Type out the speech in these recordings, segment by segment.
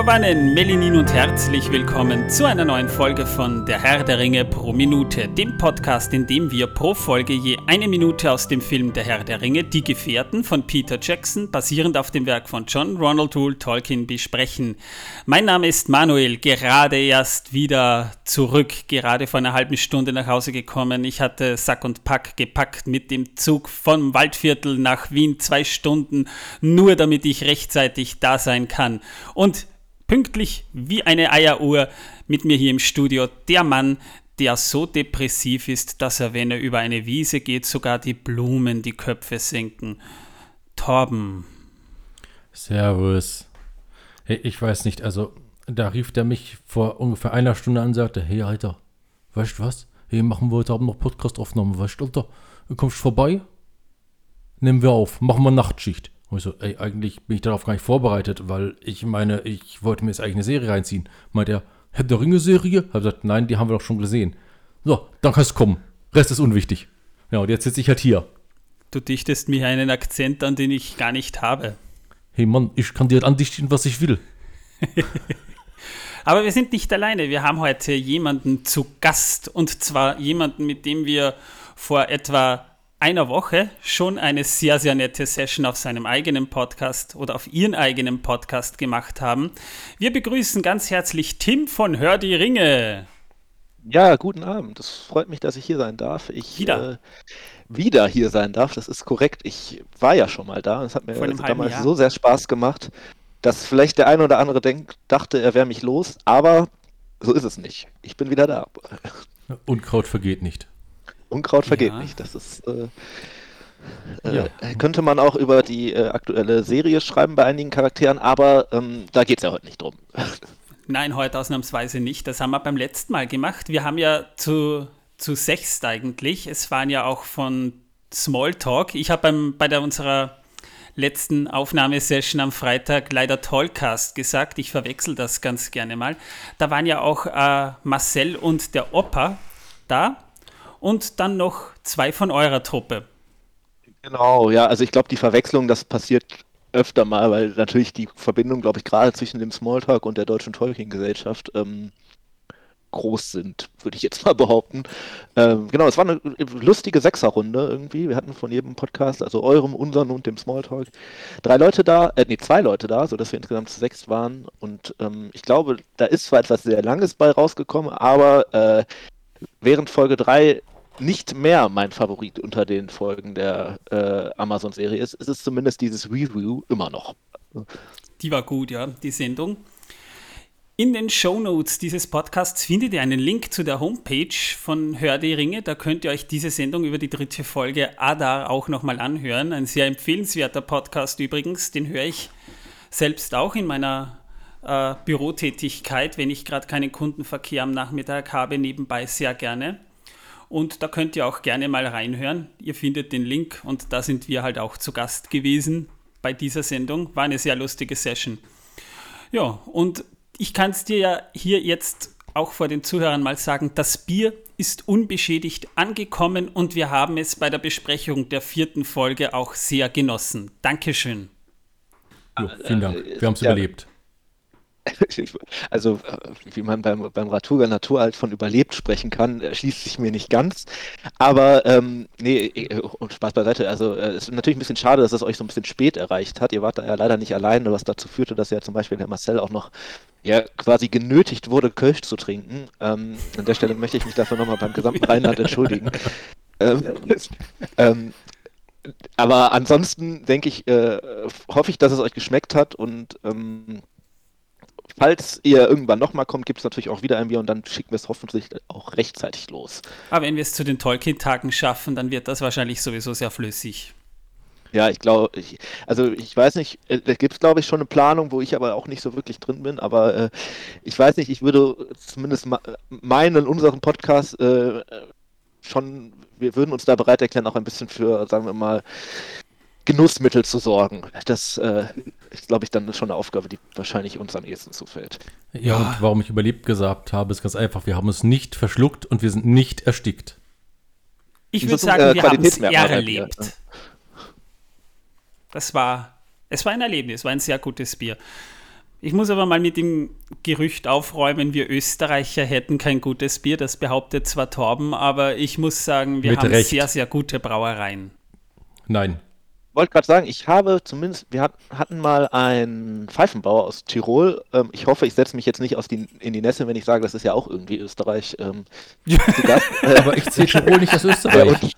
Megovanen, Melinin und herzlich willkommen zu einer neuen Folge von Der Herr der Ringe pro Minute, dem Podcast, in dem wir pro Folge je eine Minute aus dem Film Der Herr der Ringe, Die Gefährten von Peter Jackson, basierend auf dem Werk von John Ronald Rule Tolkien, besprechen. Mein Name ist Manuel, gerade erst wieder zurück, gerade vor einer halben Stunde nach Hause gekommen. Ich hatte Sack und Pack gepackt mit dem Zug vom Waldviertel nach Wien, zwei Stunden, nur damit ich rechtzeitig da sein kann. Und pünktlich wie eine Eieruhr mit mir hier im Studio der Mann, der so depressiv ist, dass er, wenn er über eine Wiese geht, sogar die Blumen die Köpfe senken. Torben. Servus. Hey, ich weiß nicht, also da rief der mich vor ungefähr einer Stunde an und sagte, hey Alter, weißt du was? Hey, machen wir heute Abend noch Podcast-Aufnahmen, weißt du, Alter? Du kommst vorbei? Nehmen wir auf, machen wir Nachtschicht. Und ich so, ey, eigentlich bin ich darauf gar nicht vorbereitet, weil ich meine, ich wollte mir jetzt eigentlich eine Serie reinziehen. Meint er, Herr der Ringe-Serie? Hab gesagt, nein, die haben wir doch schon gesehen. So, dann kannst du kommen. Rest ist unwichtig. Ja, und jetzt sitze ich halt hier. Du dichtest mir einen Akzent an, den ich gar nicht habe. Hey Mann, ich kann dir halt andichten, was ich will. Aber wir sind nicht alleine. Wir haben heute jemanden zu Gast. Und zwar jemanden, mit dem wir vor etwa einer Woche schon eine sehr, sehr nette Session auf seinem eigenen Podcast oder auf ihren eigenen Podcast gemacht haben. Wir begrüßen ganz herzlich Tim von Hör die Ringe. Ja, guten Abend. Es freut mich, dass ich hier sein darf. Ich wieder, äh, wieder hier sein darf. Das ist korrekt. Ich war ja schon mal da. Es hat mir also damals Jahr. so sehr Spaß gemacht, dass vielleicht der eine oder andere denkt, dachte, er wäre mich los. Aber so ist es nicht. Ich bin wieder da. Unkraut vergeht nicht. Unkraut vergeht Ja. nicht. Das ist. Äh, Ja. äh, könnte man auch über die äh, aktuelle Serie schreiben bei einigen Charakteren, aber ähm, da geht es ja heute nicht drum. Nein, heute ausnahmsweise nicht. Das haben wir beim letzten Mal gemacht. Wir haben ja zu, zu sechst eigentlich. Es waren ja auch von Smalltalk. Ich habe bei der unserer letzten Aufnahmesession am Freitag leider Tollcast gesagt. Ich verwechsel das ganz gerne mal. Da waren ja auch äh, Marcel und der Opa da und dann noch zwei von eurer Truppe. Genau, ja, also ich glaube, die Verwechslung, das passiert öfter mal, weil natürlich die Verbindung, glaube ich, gerade zwischen dem Smalltalk und der Deutschen Tolkien-Gesellschaft ähm, groß sind, würde ich jetzt mal behaupten. Ähm, genau, es war eine lustige Sechserrunde irgendwie. Wir hatten von jedem Podcast, also eurem, unseren und dem Smalltalk, drei Leute da, äh, nee, zwei Leute da, sodass wir insgesamt sechs waren. Und ähm, ich glaube, da ist zwar etwas sehr Langes bei rausgekommen, aber äh, während Folge 3 nicht mehr mein Favorit unter den Folgen der äh, Amazon-Serie ist, ist es zumindest dieses Review immer noch. Die war gut, ja, die Sendung. In den Shownotes dieses Podcasts findet ihr einen Link zu der Homepage von Hör die Ringe. Da könnt ihr euch diese Sendung über die dritte Folge Adar auch nochmal anhören. Ein sehr empfehlenswerter Podcast übrigens. Den höre ich selbst auch in meiner äh, Bürotätigkeit, wenn ich gerade keinen Kundenverkehr am Nachmittag habe, nebenbei sehr gerne. Und da könnt ihr auch gerne mal reinhören. Ihr findet den Link und da sind wir halt auch zu Gast gewesen bei dieser Sendung. War eine sehr lustige Session. Ja, und ich kann es dir ja hier jetzt auch vor den Zuhörern mal sagen, das Bier ist unbeschädigt angekommen und wir haben es bei der Besprechung der vierten Folge auch sehr genossen. Dankeschön. Jo, vielen Dank. Wir haben es Ja. überlebt. Also, äh, wie man beim, beim Ratuga Natur halt von überlebt sprechen kann, schließt sich mir nicht ganz. Aber, ähm, nee, äh, und Spaß beiseite. Also, äh, es ist natürlich ein bisschen schade, dass es euch so ein bisschen spät erreicht hat. Ihr wart da ja leider nicht alleine, was dazu führte, dass ja zum Beispiel der Marcel auch noch ja, quasi genötigt wurde, Kölsch zu trinken. Ähm, an der Stelle möchte ich mich dafür nochmal beim gesamten Rheinland entschuldigen. ähm, ähm, aber ansonsten denke ich, äh, hoffe ich, dass es euch geschmeckt hat und ähm, falls ihr irgendwann nochmal kommt, gibt es natürlich auch wieder ein Bier und dann schicken wir es hoffentlich auch rechtzeitig los. Aber wenn wir es zu den Tolkien-Tagen schaffen, dann wird das wahrscheinlich sowieso sehr flüssig. Ja, ich glaube, also ich weiß nicht, äh, da gibt es glaube ich schon eine Planung, wo ich aber auch nicht so wirklich drin bin, aber äh, ich weiß nicht, ich würde zumindest meinen, unseren Podcast äh, schon, wir würden uns da bereit erklären, auch ein bisschen für, sagen wir mal, Genussmittel zu sorgen. Das äh, ist, glaube ich, dann schon eine Aufgabe, die wahrscheinlich uns am ehesten zufällt. Ja, und warum ich überlebt gesagt habe, ist ganz einfach. Wir haben es nicht verschluckt und wir sind nicht erstickt. Ich würde sagen, äh, wir haben es erlebt. ja. Das war, es war ein Erlebnis, war ein sehr gutes Bier. Ich muss aber mal mit dem Gerücht aufräumen, wir Österreicher hätten kein gutes Bier. Das behauptet zwar Torben, aber ich muss sagen, wir Mit haben Recht. sehr, sehr gute Brauereien. Nein. Wollte gerade sagen, ich habe zumindest, wir hat, hatten mal einen Pfeifenbauer aus Tirol. Ähm, ich hoffe, ich setze mich jetzt nicht aus die, in die Nässe, wenn ich sage, das ist ja auch irgendwie Österreich. Ähm. Äh, Aber ich zähle Tirol nicht aus ja, Österreich.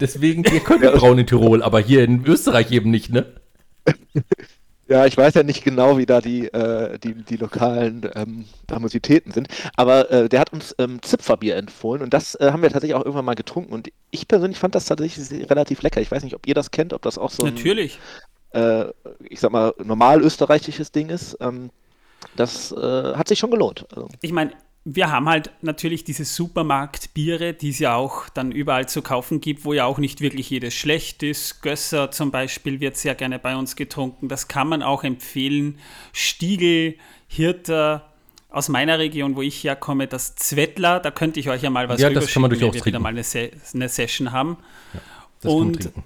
Deswegen, ihr könnt Ja. brauen in Tirol, aber hier in Österreich eben nicht, ne? ja, ich weiß ja nicht genau, wie da die, äh, die, die lokalen ähm, Harmositäten sind, aber äh, der hat uns ähm, Zipferbier empfohlen und das äh, haben wir tatsächlich auch irgendwann mal getrunken und ich persönlich fand das tatsächlich relativ lecker. Ich weiß nicht, ob ihr das kennt, ob das auch so ein, Natürlich. äh, ich sag mal, normal österreichisches Ding ist. Ähm, das äh, hat sich schon gelohnt. Also, Ich meine, wir haben halt natürlich diese Supermarktbiere, die es ja auch dann überall zu kaufen gibt, wo ja auch nicht wirklich jedes schlecht ist. Gösser zum Beispiel wird sehr gerne bei uns getrunken. Das kann man auch empfehlen. Stiegel, Hirter, aus meiner Region, wo ich herkomme, das Zwettler, da könnte ich euch ja mal was Ja, das kann man durchaus wenn wir wieder mal eine, Se eine Session haben. Das kann man Und- trinken.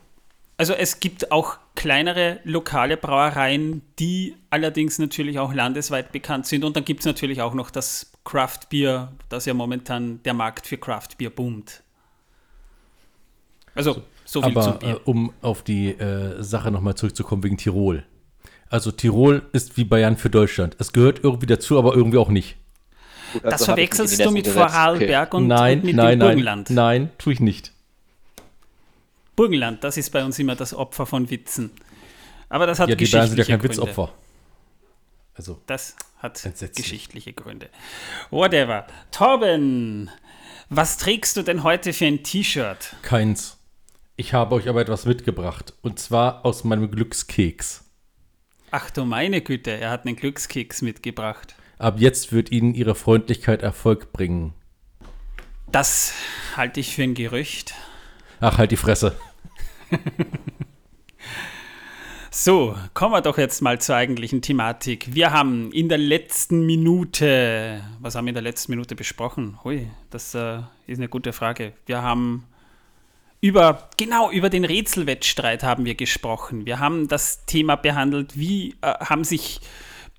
Also es gibt auch kleinere lokale Brauereien, die allerdings natürlich auch landesweit bekannt sind. Und dann gibt es natürlich auch noch das Craft Beer, das ja momentan der Markt für Craft Beer boomt. Also so viel zum Aber Bier. äh, um auf die äh, Sache nochmal zurückzukommen wegen Tirol. Also Tirol ist wie Bayern für Deutschland. Es gehört irgendwie dazu, aber irgendwie auch nicht. gut, das also die verwechselst du mit gesetzt. Okay. Vorarlberg und, nein, und mit nein, dem nein, Burgenland. nein, tue ich nicht. Burgenland, das ist bei uns immer das Opfer von Witzen. Aber das hat Ja, die Bayern sind ja kein Gründe. Witzopfer. Also, Das hat Entsetzlich. geschichtliche Gründe. Whatever. Torben, was trägst du denn heute für ein T-Shirt? keins. Ich habe euch aber etwas mitgebracht. Und zwar aus meinem Glückskeks. Ach du meine Güte, er hat einen Glückskeks mitgebracht. Ab jetzt wird Ihnen Ihre Freundlichkeit Erfolg bringen. Das halte ich für ein Gerücht. Ach, halt die Fresse. So, kommen wir doch jetzt mal zur eigentlichen Thematik. Wir haben in der letzten Minute, was haben wir in der letzten Minute besprochen? Hui, das äh, ist eine gute Frage. Wir haben über, genau, über den Rätselwettstreit haben wir gesprochen. Wir haben das Thema behandelt, wie äh, haben sich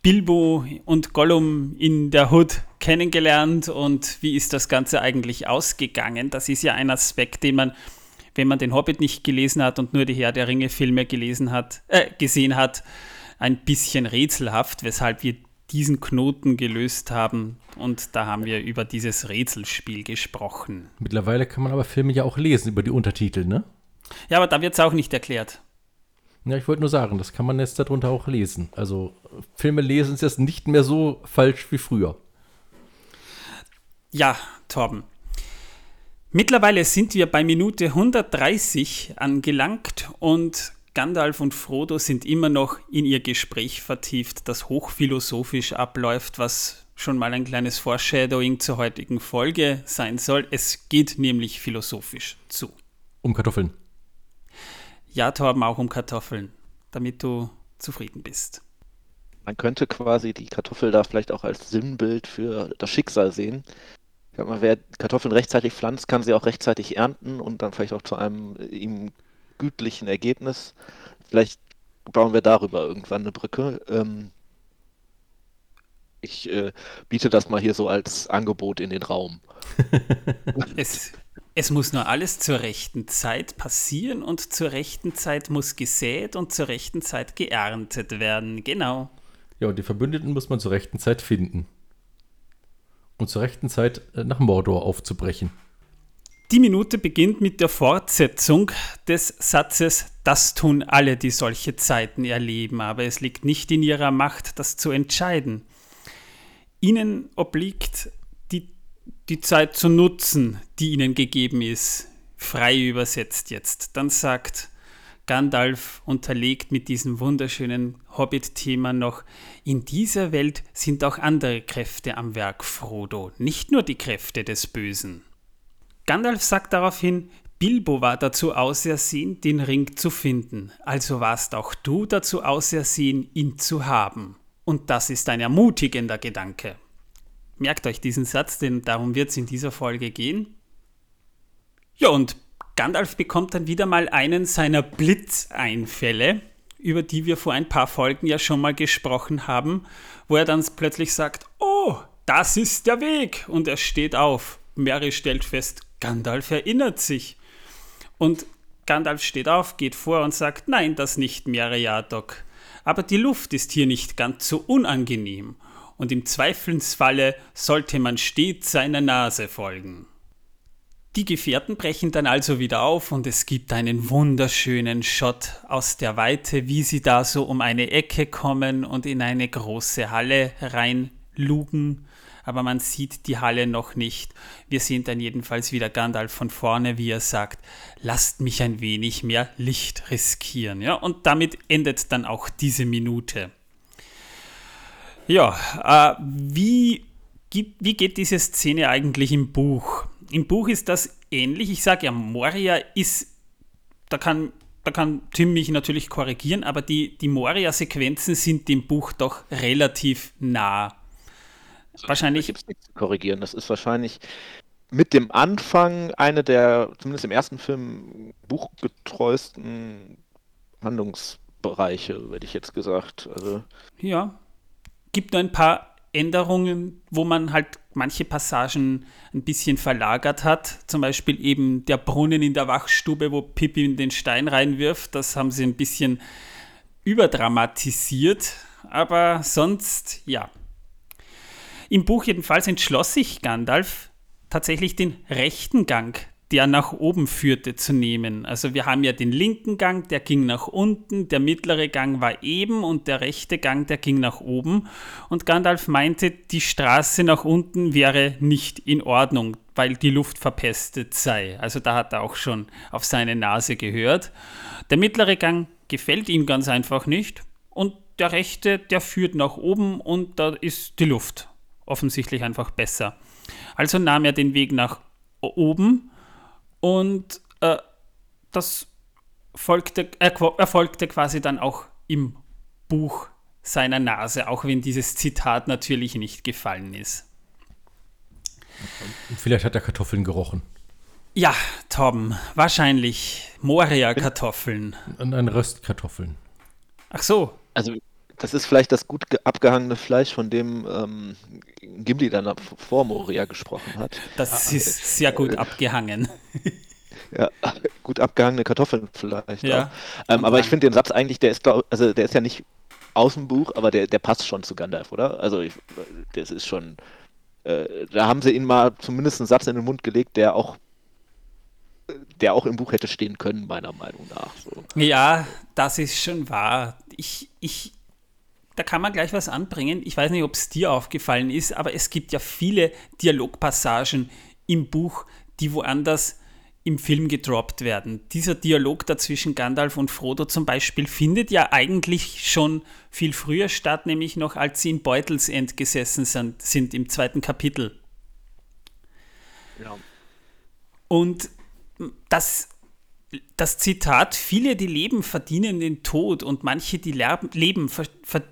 Bilbo und Gollum in der Hood kennengelernt und wie ist das Ganze eigentlich ausgegangen? Das ist ja ein Aspekt, den man wenn man den Hobbit nicht gelesen hat und nur die Herr der Ringe-Filme gelesen hat, äh, gesehen hat, ein bisschen rätselhaft, weshalb wir diesen Knoten gelöst haben. Und da haben wir über dieses Rätselspiel gesprochen. Mittlerweile kann man aber Filme ja auch lesen über die Untertitel, ne? Ja, aber da wird es auch nicht erklärt. Ja, ich wollte nur sagen, das kann man jetzt darunter auch lesen. Also, Filme lesen ist jetzt nicht mehr so falsch wie früher. Ja, Torben. Mittlerweile sind wir bei Minute 130 angelangt und Gandalf und Frodo sind immer noch in ihr Gespräch vertieft, das hochphilosophisch abläuft, was schon mal ein kleines Foreshadowing zur heutigen Folge sein soll. Es geht nämlich philosophisch zu. Um Kartoffeln. Ja, Torben, auch um Kartoffeln, damit du zufrieden bist. Man könnte quasi die Kartoffel da vielleicht auch als Sinnbild für das Schicksal sehen. Ich sag mal, wer Kartoffeln rechtzeitig pflanzt, kann sie auch rechtzeitig ernten und dann vielleicht auch zu einem äh, ihm gütlichen Ergebnis. Vielleicht bauen wir darüber irgendwann eine Brücke. Ähm, ich äh, biete das mal hier so als Angebot in den Raum. Es, es muss nur alles zur rechten Zeit passieren und zur rechten Zeit muss gesät und zur rechten Zeit geerntet werden. Genau. Ja, und die Verbündeten muss man zur rechten Zeit finden. Und zur rechten Zeit äh, nach Mordor aufzubrechen. Die Minute beginnt mit der Fortsetzung des Satzes, das tun alle, die solche Zeiten erleben, aber es liegt nicht in ihrer Macht, das zu entscheiden. Ihnen obliegt die, die Zeit zu nutzen, die ihnen gegeben ist, frei übersetzt jetzt. Dann sagt Gandalf unterlegt mit diesem wunderschönen Hobbit-Thema noch, in dieser Welt sind auch andere Kräfte am Werk, Frodo, nicht nur die Kräfte des Bösen. Gandalf sagt daraufhin, Bilbo war dazu ausersehen, den Ring zu finden, also warst auch du dazu ausersehen, ihn zu haben. Und das ist ein ermutigender Gedanke. Merkt euch diesen Satz, denn darum wird es in dieser Folge gehen. Ja, und Gandalf bekommt dann wieder mal einen seiner Blitzeinfälle, über die wir vor ein paar Folgen ja schon mal gesprochen haben, wo er dann plötzlich sagt, oh, das ist der Weg. Und er steht auf. Mary stellt fest, Gandalf erinnert sich. Und Gandalf steht auf, geht vor und sagt, nein, das nicht, Meriadoc. Aber die Luft ist hier nicht ganz so unangenehm. Und im Zweifelsfalle sollte man stets seiner Nase folgen. Die Gefährten brechen dann also wieder auf und es gibt einen wunderschönen Shot aus der Weite, wie sie da so um eine Ecke kommen und in eine große Halle reinlugen aber man sieht die Halle noch nicht. Wir sehen dann jedenfalls wieder Gandalf von vorne, wie er sagt, lasst mich ein wenig mehr Licht riskieren. Ja, und damit endet dann auch diese Minute. Ja, äh, wie, wie geht diese Szene eigentlich im Buch? Im Buch ist das ähnlich. Ich sage ja, Moria ist, da kann da kann Tim mich natürlich korrigieren, aber die, die Moria-Sequenzen sind dem Buch doch relativ nah. Also wahrscheinlich. Ich nichts zu korrigieren. Das ist wahrscheinlich mit dem Anfang eine der, zumindest im ersten Film, buchgetreuesten Handlungsbereiche, hätte ich jetzt gesagt. Also ja. Gibt nur ein paar Änderungen, wo man halt manche Passagen ein bisschen verlagert hat. Zum Beispiel eben der Brunnen in der Wachstube, wo Pippi in den Stein reinwirft. Das haben sie ein bisschen überdramatisiert. Aber sonst, ja, im Buch jedenfalls entschloss sich Gandalf, tatsächlich den rechten Gang, der nach oben führte, zu nehmen. Also wir haben ja den linken Gang, der ging nach unten, der mittlere Gang war eben und der rechte Gang, der ging nach oben. Und Gandalf meinte, die Straße nach unten wäre nicht in Ordnung, weil die Luft verpestet sei. Also da hat er auch schon auf seine Nase gehört. Der mittlere Gang gefällt ihm ganz einfach nicht und der rechte, der führt nach oben und da ist die Luft offensichtlich einfach besser. Also nahm er den Weg nach oben und äh, das folgte, erfolgte quasi dann auch im Buch seiner Nase, auch wenn dieses Zitat natürlich nicht gefallen ist. Vielleicht hat er Kartoffeln gerochen. Ja, Torben, wahrscheinlich Moria-Kartoffeln. Und ein Röstkartoffeln. Ach so. Also das ist vielleicht das gut abgehangene Fleisch, von dem ähm, Gimli dann vor Moria gesprochen hat. Das ah, ist sehr gut abgehangen. Ja, gut abgehangene Kartoffeln vielleicht. Ja. Ähm, aber ich finde den Satz eigentlich, der ist, glaub, also der ist ja nicht aus dem Buch, aber der, der passt schon zu Gandalf, oder? Also ich, das ist schon, äh, da haben sie ihn mal zumindest einen Satz in den Mund gelegt, der auch der auch im Buch hätte stehen können, meiner Meinung nach. So. Ja, das ist schon wahr. Ich, ich, da kann man gleich was anbringen. Ich weiß nicht, ob es dir aufgefallen ist, aber es gibt ja viele Dialogpassagen im Buch, die woanders im Film gedroppt werden. Dieser Dialog dazwischen Gandalf und Frodo zum Beispiel findet ja eigentlich schon viel früher statt, nämlich noch als sie in Beutelsend gesessen sind, sind im zweiten Kapitel. Ja. Und das, das Zitat, viele, die leben, verdienen den Tod und manche, die leben, ver, ver,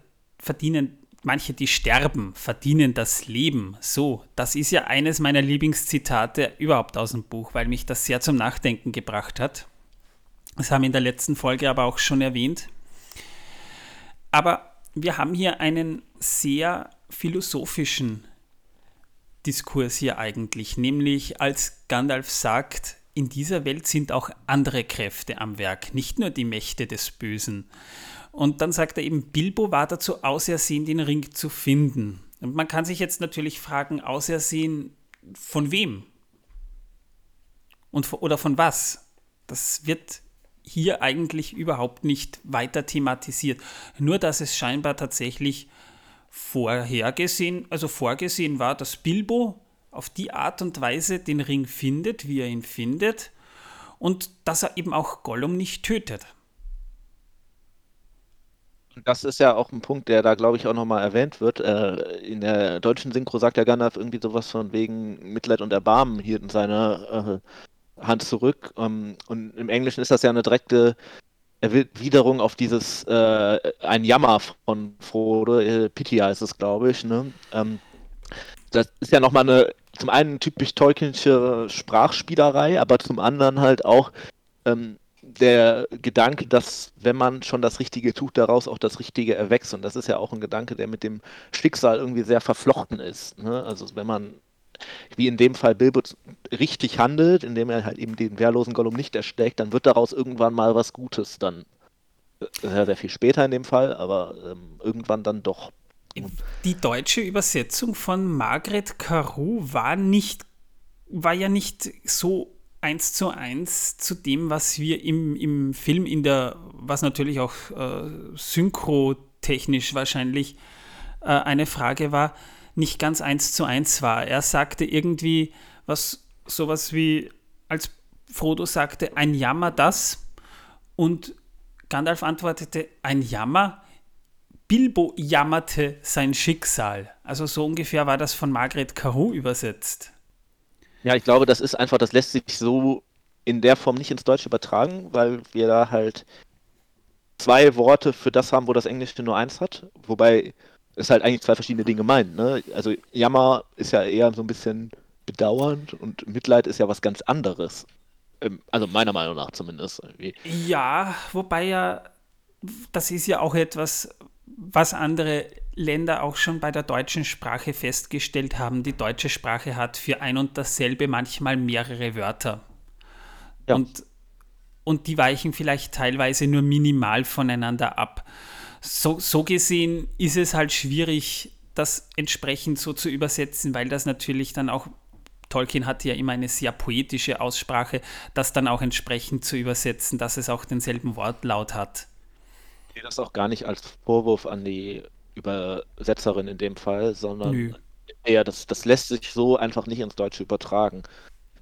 verdienen, manche, die sterben, verdienen das Leben. So, das ist ja eines meiner Lieblingszitate überhaupt aus dem Buch, weil mich das sehr zum Nachdenken gebracht hat. Das haben wir in der letzten Folge aber auch schon erwähnt. Aber wir haben hier einen sehr philosophischen Diskurs hier eigentlich, nämlich als Gandalf sagt, in dieser Welt sind auch andere Kräfte am Werk, nicht nur die Mächte des Bösen. Und dann sagt er eben, Bilbo war dazu ausersehen, den Ring zu finden. Und man kann sich jetzt natürlich fragen, ausersehen von wem? Und, oder von was? Das wird hier eigentlich überhaupt nicht weiter thematisiert. Nur, dass es scheinbar tatsächlich vorhergesehen, also vorgesehen war, dass Bilbo auf die Art und Weise den Ring findet, wie er ihn findet, und dass er eben auch Gollum nicht tötet. Das ist ja auch ein Punkt, der da, glaube ich, auch nochmal erwähnt wird. Äh, in der deutschen Synchro sagt ja Gandalf irgendwie sowas von wegen Mitleid und Erbarmen hier in seiner äh, Hand zurück. Ähm, und im Englischen ist das ja eine direkte Erwiderung auf dieses äh, ein Jammer von Frodo, äh, Pity heißt es, glaube ich. Ne? Ähm, das ist ja nochmal eine, zum einen typisch Tolkienische Sprachspielerei, aber zum anderen halt auch ähm, der Gedanke, dass wenn man schon das Richtige tut, daraus auch das Richtige erwächst. Und das ist ja auch ein Gedanke, der mit dem Schicksal irgendwie sehr verflochten ist. Ne? Also wenn man, wie in dem Fall Bilbo, richtig handelt, indem er halt eben den wehrlosen Gollum nicht erschlägt, dann wird daraus irgendwann mal was Gutes dann. Sehr, sehr viel später in dem Fall, aber ähm, irgendwann dann doch. Die deutsche Übersetzung von Margret Carew war nicht, war ja nicht so eins zu eins zu dem, was wir im, im Film in der, was natürlich auch äh, synchrotechnisch wahrscheinlich äh, eine Frage war, nicht ganz eins zu eins war. Er sagte irgendwie was, sowas wie, als Frodo sagte, ein Jammer das und Gandalf antwortete, ein Jammer. Bilbo jammerte sein Schicksal. Also so ungefähr war das von Margret Carew übersetzt. Ja, ich glaube, das ist einfach, das lässt sich so in der Form nicht ins Deutsche übertragen, weil wir da halt zwei Worte für das haben, wo das Englische nur eins hat. Wobei es halt eigentlich zwei verschiedene Dinge meint. Ne? Also Jammer ist ja eher so ein bisschen bedauernd und Mitleid ist ja was ganz anderes. Ähm, also meiner Meinung nach zumindest. Irgendwie. Ja, wobei ja, das ist ja auch etwas, was andere Länder auch schon bei der deutschen Sprache festgestellt haben. Die deutsche Sprache hat für ein und dasselbe manchmal mehrere Wörter. Ja. Und, und die weichen vielleicht teilweise nur minimal voneinander ab. So, so gesehen ist es halt schwierig, das entsprechend so zu übersetzen, weil das natürlich dann auch Tolkien hatte ja immer eine sehr poetische Aussprache, das dann auch entsprechend zu übersetzen, dass es auch denselben Wortlaut hat. Ich sehe das auch gar nicht als Vorwurf an die Übersetzerin in dem Fall, sondern Nö. eher, das, das lässt sich so einfach nicht ins Deutsche übertragen.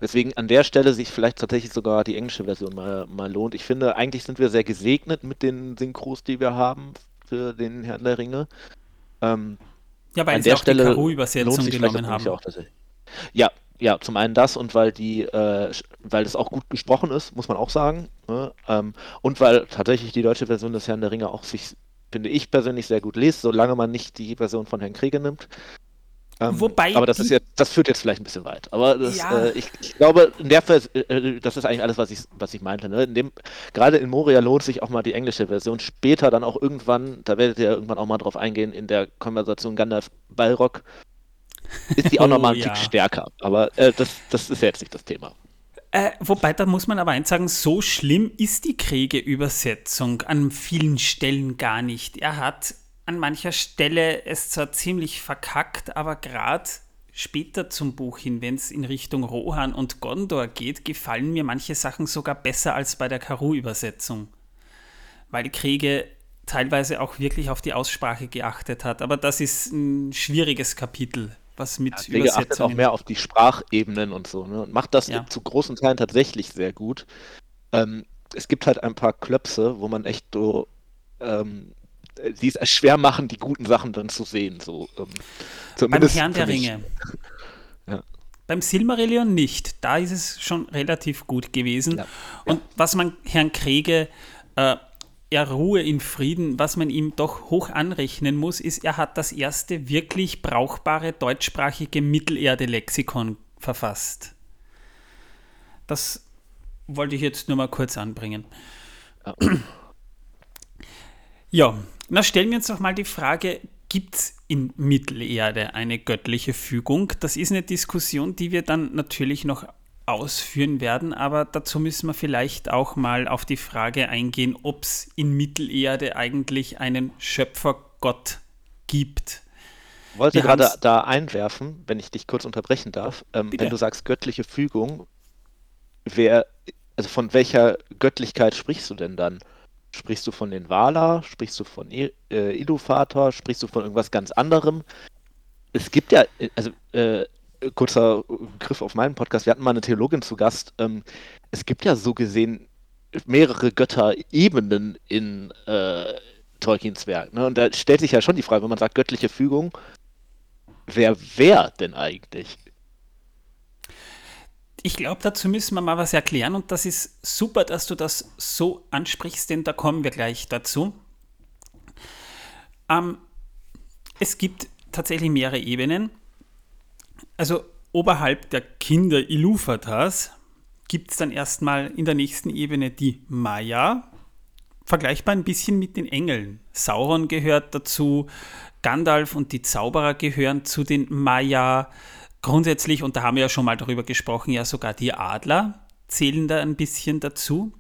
Deswegen an der Stelle sich vielleicht tatsächlich sogar die englische Version mal, mal lohnt. Ich finde, eigentlich sind wir sehr gesegnet mit den Synchros, die wir haben für den Herrn der Ringe. Ähm, ja, weil sie auch Stelle die Karo-Übersetzung genommen haben. Auch ja, ja, zum einen das und weil die, äh, weil das auch gut gesprochen ist, muss man auch sagen. Ne? Ähm, und weil tatsächlich die deutsche Version des Herrn der Ringe auch sich finde ich persönlich sehr gut liest, solange man nicht die Version von Herrn Krieger nimmt. Ähm, Wobei aber das ist jetzt, das führt jetzt vielleicht ein bisschen weit. Aber das, ja. äh, ich, ich, glaube, in der Vers äh, das ist eigentlich alles, was ich, was ich meinte. Ne? In dem, gerade in Moria lohnt sich auch mal die englische Version. Später dann auch irgendwann, da werdet ihr irgendwann auch mal drauf eingehen, in der Konversation Gandalf Balrog ist die auch oh, nochmal ein ja. Tick stärker. Aber äh, das, das ist jetzt nicht das Thema. Äh, wobei, da muss man aber eins sagen, so schlimm ist die Kriege-Übersetzung an vielen Stellen gar nicht. Er hat an mancher Stelle es zwar ziemlich verkackt, aber gerade später zum Buch hin, wenn es in Richtung Rohan und Gondor geht, gefallen mir manche Sachen sogar besser als bei der Karu-Übersetzung. Weil Kriege teilweise auch wirklich auf die Aussprache geachtet hat. Aber das ist ein schwieriges Kapitel was mit ja, Übersetzungen... achtet auch mehr auf die Sprachebenen und so ne? und macht das ja. zu großen Teilen tatsächlich sehr gut. Ähm, es gibt halt ein paar Klöpse, wo man echt so ähm, die es schwer machen, die guten Sachen dann zu sehen. So, ähm, Beim Herrn der Ringe. ja. Beim Silmarillion nicht. Da ist es schon relativ gut gewesen. Ja. Und was man Herrn Kriege äh, er Ruhe in Frieden, was man ihm doch hoch anrechnen muss, ist, er hat das erste wirklich brauchbare deutschsprachige Mittelerde-Lexikon verfasst. Das wollte ich jetzt nur mal kurz anbringen. Ja, na stellen wir uns doch mal die Frage, gibt es in Mittelerde eine göttliche Fügung? Das ist eine Diskussion, die wir dann natürlich noch ausführen werden, aber dazu müssen wir vielleicht auch mal auf die Frage eingehen, ob es in Mittelerde eigentlich einen Schöpfergott gibt. Ich wollte wir gerade da einwerfen, wenn ich dich kurz unterbrechen darf, ähm, wenn du sagst göttliche Fügung, wer, also von welcher Göttlichkeit sprichst du denn dann? Sprichst du von den Wala? Sprichst du von äh, Iluvatar? Sprichst du von irgendwas ganz anderem? Es gibt ja, also äh, kurzer Griff auf meinen Podcast, wir hatten mal eine Theologin zu Gast. Ähm, es gibt ja so gesehen mehrere Götterebenen in äh, Tolkiens Werk. Ne? Und da stellt sich ja schon die Frage, wenn man sagt göttliche Fügung, wer wer denn eigentlich? Ich glaube, dazu müssen wir mal was erklären und das ist super, dass du das so ansprichst, denn da kommen wir gleich dazu. Ähm, es gibt tatsächlich mehrere Ebenen. Also oberhalb der Kinder Iluvatars gibt es dann erstmal in der nächsten Ebene die Maya, vergleichbar ein bisschen mit den Engeln. Sauron gehört dazu, Gandalf und die Zauberer gehören zu den Maya. Grundsätzlich, und da haben wir ja schon mal darüber gesprochen, ja sogar die Adler zählen da ein bisschen dazu.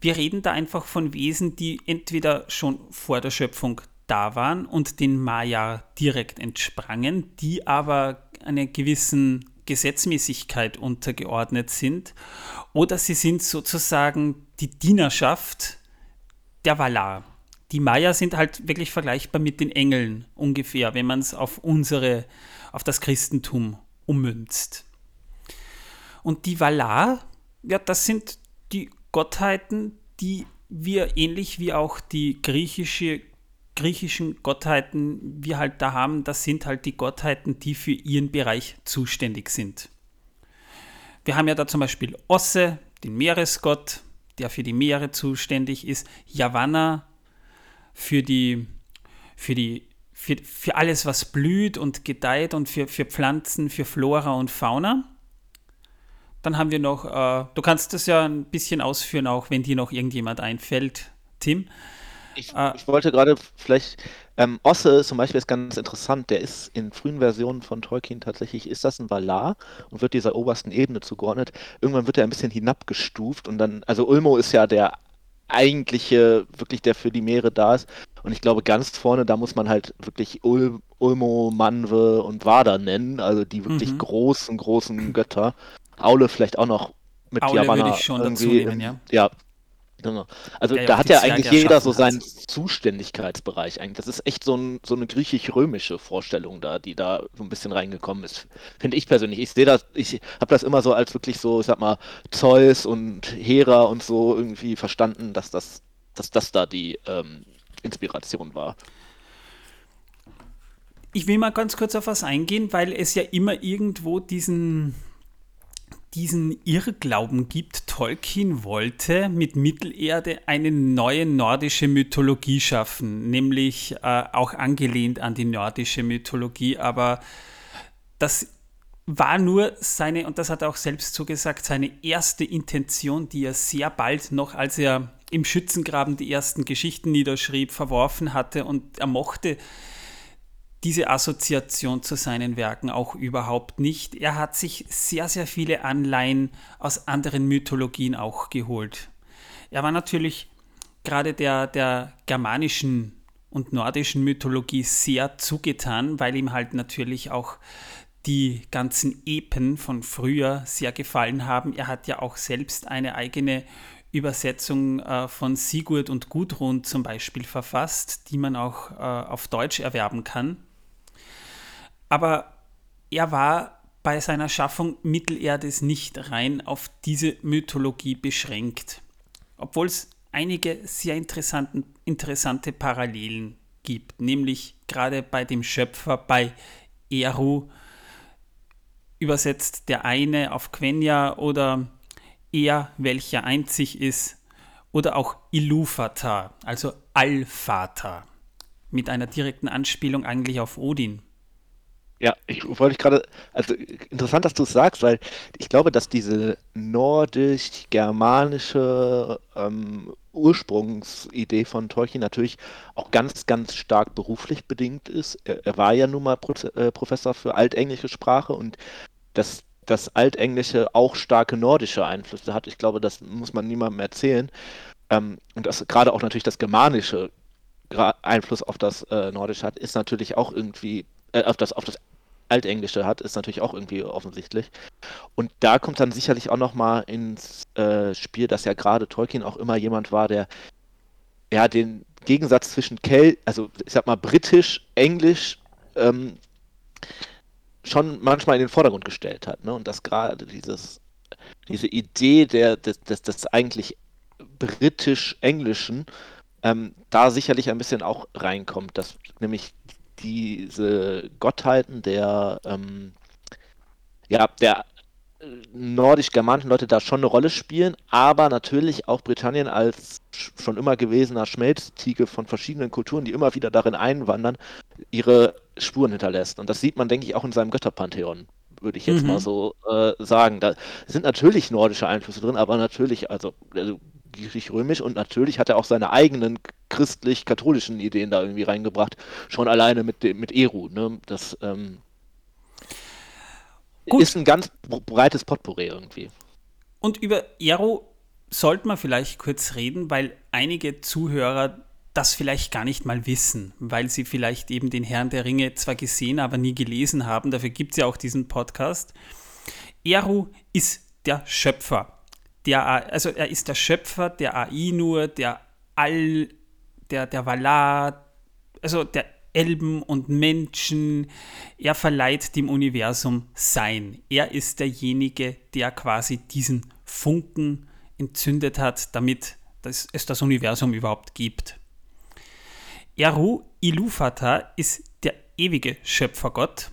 Wir reden da einfach von Wesen, die entweder schon vor der Schöpfung da waren und den Maya direkt entsprangen, die aber einer gewissen Gesetzmäßigkeit untergeordnet sind, oder sie sind sozusagen die Dienerschaft der Valar. Die Maya sind halt wirklich vergleichbar mit den Engeln ungefähr, wenn man es auf unsere, auf das Christentum ummünzt. Und die Valar, ja, das sind die Gottheiten, die wir ähnlich wie auch die griechische griechischen Gottheiten wir halt da haben, das sind halt die Gottheiten, die für ihren Bereich zuständig sind. Wir haben ja da zum Beispiel Osse, den Meeresgott, der für die Meere zuständig ist, Yavanna für die, für die für, für alles, was blüht und gedeiht und für, für Pflanzen, für Flora und Fauna. Dann haben wir noch, äh, du kannst das ja ein bisschen ausführen, auch wenn dir noch irgendjemand einfällt, Tim. Ich, ah. ich wollte gerade vielleicht, ähm, Osse zum Beispiel ist ganz interessant, der ist in frühen Versionen von Tolkien tatsächlich, ist das ein Valar und wird dieser obersten Ebene zugeordnet. Irgendwann wird er ein bisschen hinabgestuft und dann, also Ulmo ist ja der eigentliche, wirklich der für die Meere da ist. Und ich glaube, ganz vorne, da muss man halt wirklich Ul Ulmo, Manwe und Wada nennen, also die wirklich mhm. großen, großen Götter. Aule vielleicht auch noch mit Aule würde ich schon dazu nehmen, ja. Ja, Genau. Also da hat ja eigentlich jeder so seinen Zuständigkeitsbereich eigentlich. Das ist echt so, ein, so eine griechisch-römische Vorstellung da, die da so ein bisschen reingekommen ist. Finde ich persönlich. Ich sehe das, ich habe das immer so als wirklich so, ich sag mal, Zeus und Hera und so irgendwie verstanden, dass das, dass das da die ähm, Inspiration war. Ich will mal ganz kurz auf was eingehen, weil es ja immer irgendwo diesen diesen Irrglauben gibt, Tolkien wollte mit Mittelerde eine neue nordische Mythologie schaffen, nämlich äh, auch angelehnt an die nordische Mythologie, aber das war nur seine, und das hat er auch selbst so gesagt, seine erste Intention, die er sehr bald noch, als er im Schützengraben die ersten Geschichten niederschrieb, verworfen hatte und er mochte diese Assoziation zu seinen Werken auch überhaupt nicht. Er hat sich sehr, sehr viele Anleihen aus anderen Mythologien auch geholt. Er war natürlich gerade der, der germanischen und nordischen Mythologie sehr zugetan, weil ihm halt natürlich auch die ganzen Epen von früher sehr gefallen haben. Er hat ja auch selbst eine eigene Übersetzung äh, von Sigurd und Gudrun zum Beispiel verfasst, die man auch äh, auf Deutsch erwerben kann. Aber er war bei seiner Schaffung Mittelerdes nicht rein auf diese Mythologie beschränkt, obwohl es einige sehr interessante Parallelen gibt, nämlich gerade bei dem Schöpfer, bei Eru, übersetzt der eine auf Quenya oder er, welcher einzig ist, oder auch Ilúvatar, also Allvater, mit einer direkten Anspielung eigentlich auf Odin. Ja, ich wollte gerade, also interessant, dass du es sagst, weil ich glaube, dass diese nordisch-germanische ähm, Ursprungsidee von Tolkien natürlich auch ganz, ganz stark beruflich bedingt ist. Er, er war ja nun mal Pro äh, Professor für altenglische Sprache und dass das Altenglische auch starke nordische Einflüsse hat. Ich glaube, das muss man niemandem erzählen. Ähm, und dass gerade auch natürlich das Germanische Einfluss auf das äh, Nordische hat, ist natürlich auch irgendwie äh, auf das auf das Altenglische hat, ist natürlich auch irgendwie offensichtlich. Und da kommt dann sicherlich auch nochmal ins äh, Spiel, dass ja gerade Tolkien auch immer jemand war, der ja den Gegensatz zwischen Kel, also ich sag mal britisch, englisch, ähm, schon manchmal in den Vordergrund gestellt hat. Ne? Und dass gerade dieses, diese Idee der, des, des, des eigentlich britisch-englischen ähm, da sicherlich ein bisschen auch reinkommt, dass nämlich diese Gottheiten der, ähm, ja, der äh, nordisch-germanischen Leute da schon eine Rolle spielen, aber natürlich auch Britannien als schon immer gewesener Schmelztiegel von verschiedenen Kulturen, die immer wieder darin einwandern, ihre Spuren hinterlässt. Und das sieht man, denke ich, auch in seinem Götterpantheon würde ich jetzt Mhm. mal so äh, sagen. Da sind natürlich nordische Einflüsse drin, aber natürlich, also, also griechisch-römisch und natürlich hat er auch seine eigenen christlich-katholischen Ideen da irgendwie reingebracht, schon alleine mit mit Eru. Ne? Das ähm, ist ein ganz breites Potpourri irgendwie. Und über Ero sollte man vielleicht kurz reden, weil einige Zuhörer das vielleicht gar nicht mal wissen, weil sie vielleicht eben den Herrn der Ringe zwar gesehen, aber nie gelesen haben. Dafür gibt es ja auch diesen Podcast. Eru ist der Schöpfer. Der, also er ist der Schöpfer der Ainur, der All, der, der Valar, also der Elben und Menschen. Er verleiht dem Universum Sein. Er ist derjenige, der quasi diesen Funken entzündet hat, damit das, es das Universum überhaupt gibt. Eru Ilúvatar ist der ewige Schöpfergott.